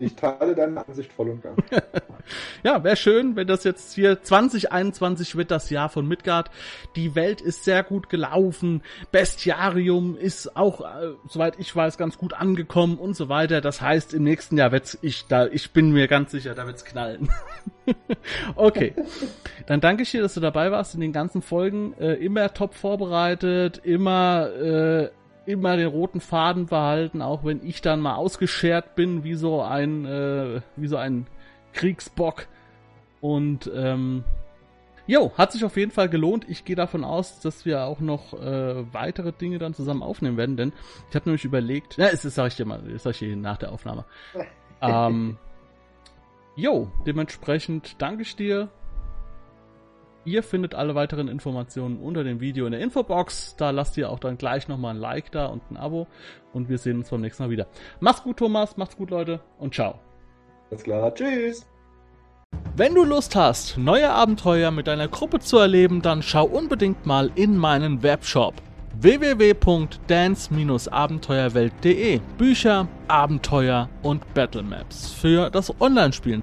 Ich teile deine Ansicht voll und ganz. ja, wäre schön, wenn das jetzt hier 2021 wird das Jahr von Midgard. Die Welt ist sehr gut gelaufen. Bestiarium ist auch, äh, soweit ich weiß, ganz gut angekommen und so weiter. Das heißt, im nächsten Jahr wird's ich da, ich bin mir ganz sicher, da wird's knallen. okay. Dann danke ich dir, dass du dabei warst in den ganzen Folgen. Äh, immer top vorbereitet, immer äh, immer den roten Faden behalten, auch wenn ich dann mal ausgeschert bin, wie so ein, äh, wie so ein Kriegsbock. Und ähm, Jo, hat sich auf jeden Fall gelohnt. Ich gehe davon aus, dass wir auch noch äh, weitere Dinge dann zusammen aufnehmen werden, denn ich habe nämlich überlegt, na, das sage ich dir mal, das sage ich dir nach der Aufnahme. ähm, jo, dementsprechend danke ich dir Ihr findet alle weiteren Informationen unter dem Video in der Infobox. Da lasst ihr auch dann gleich nochmal ein Like da und ein Abo. Und wir sehen uns beim nächsten Mal wieder. Macht's gut, Thomas. Macht's gut, Leute. Und ciao. Alles klar. Tschüss. Wenn du Lust hast, neue Abenteuer mit deiner Gruppe zu erleben, dann schau unbedingt mal in meinen Webshop www.dance-abenteuerwelt.de Bücher, Abenteuer und Battlemaps für das Online-Spielen.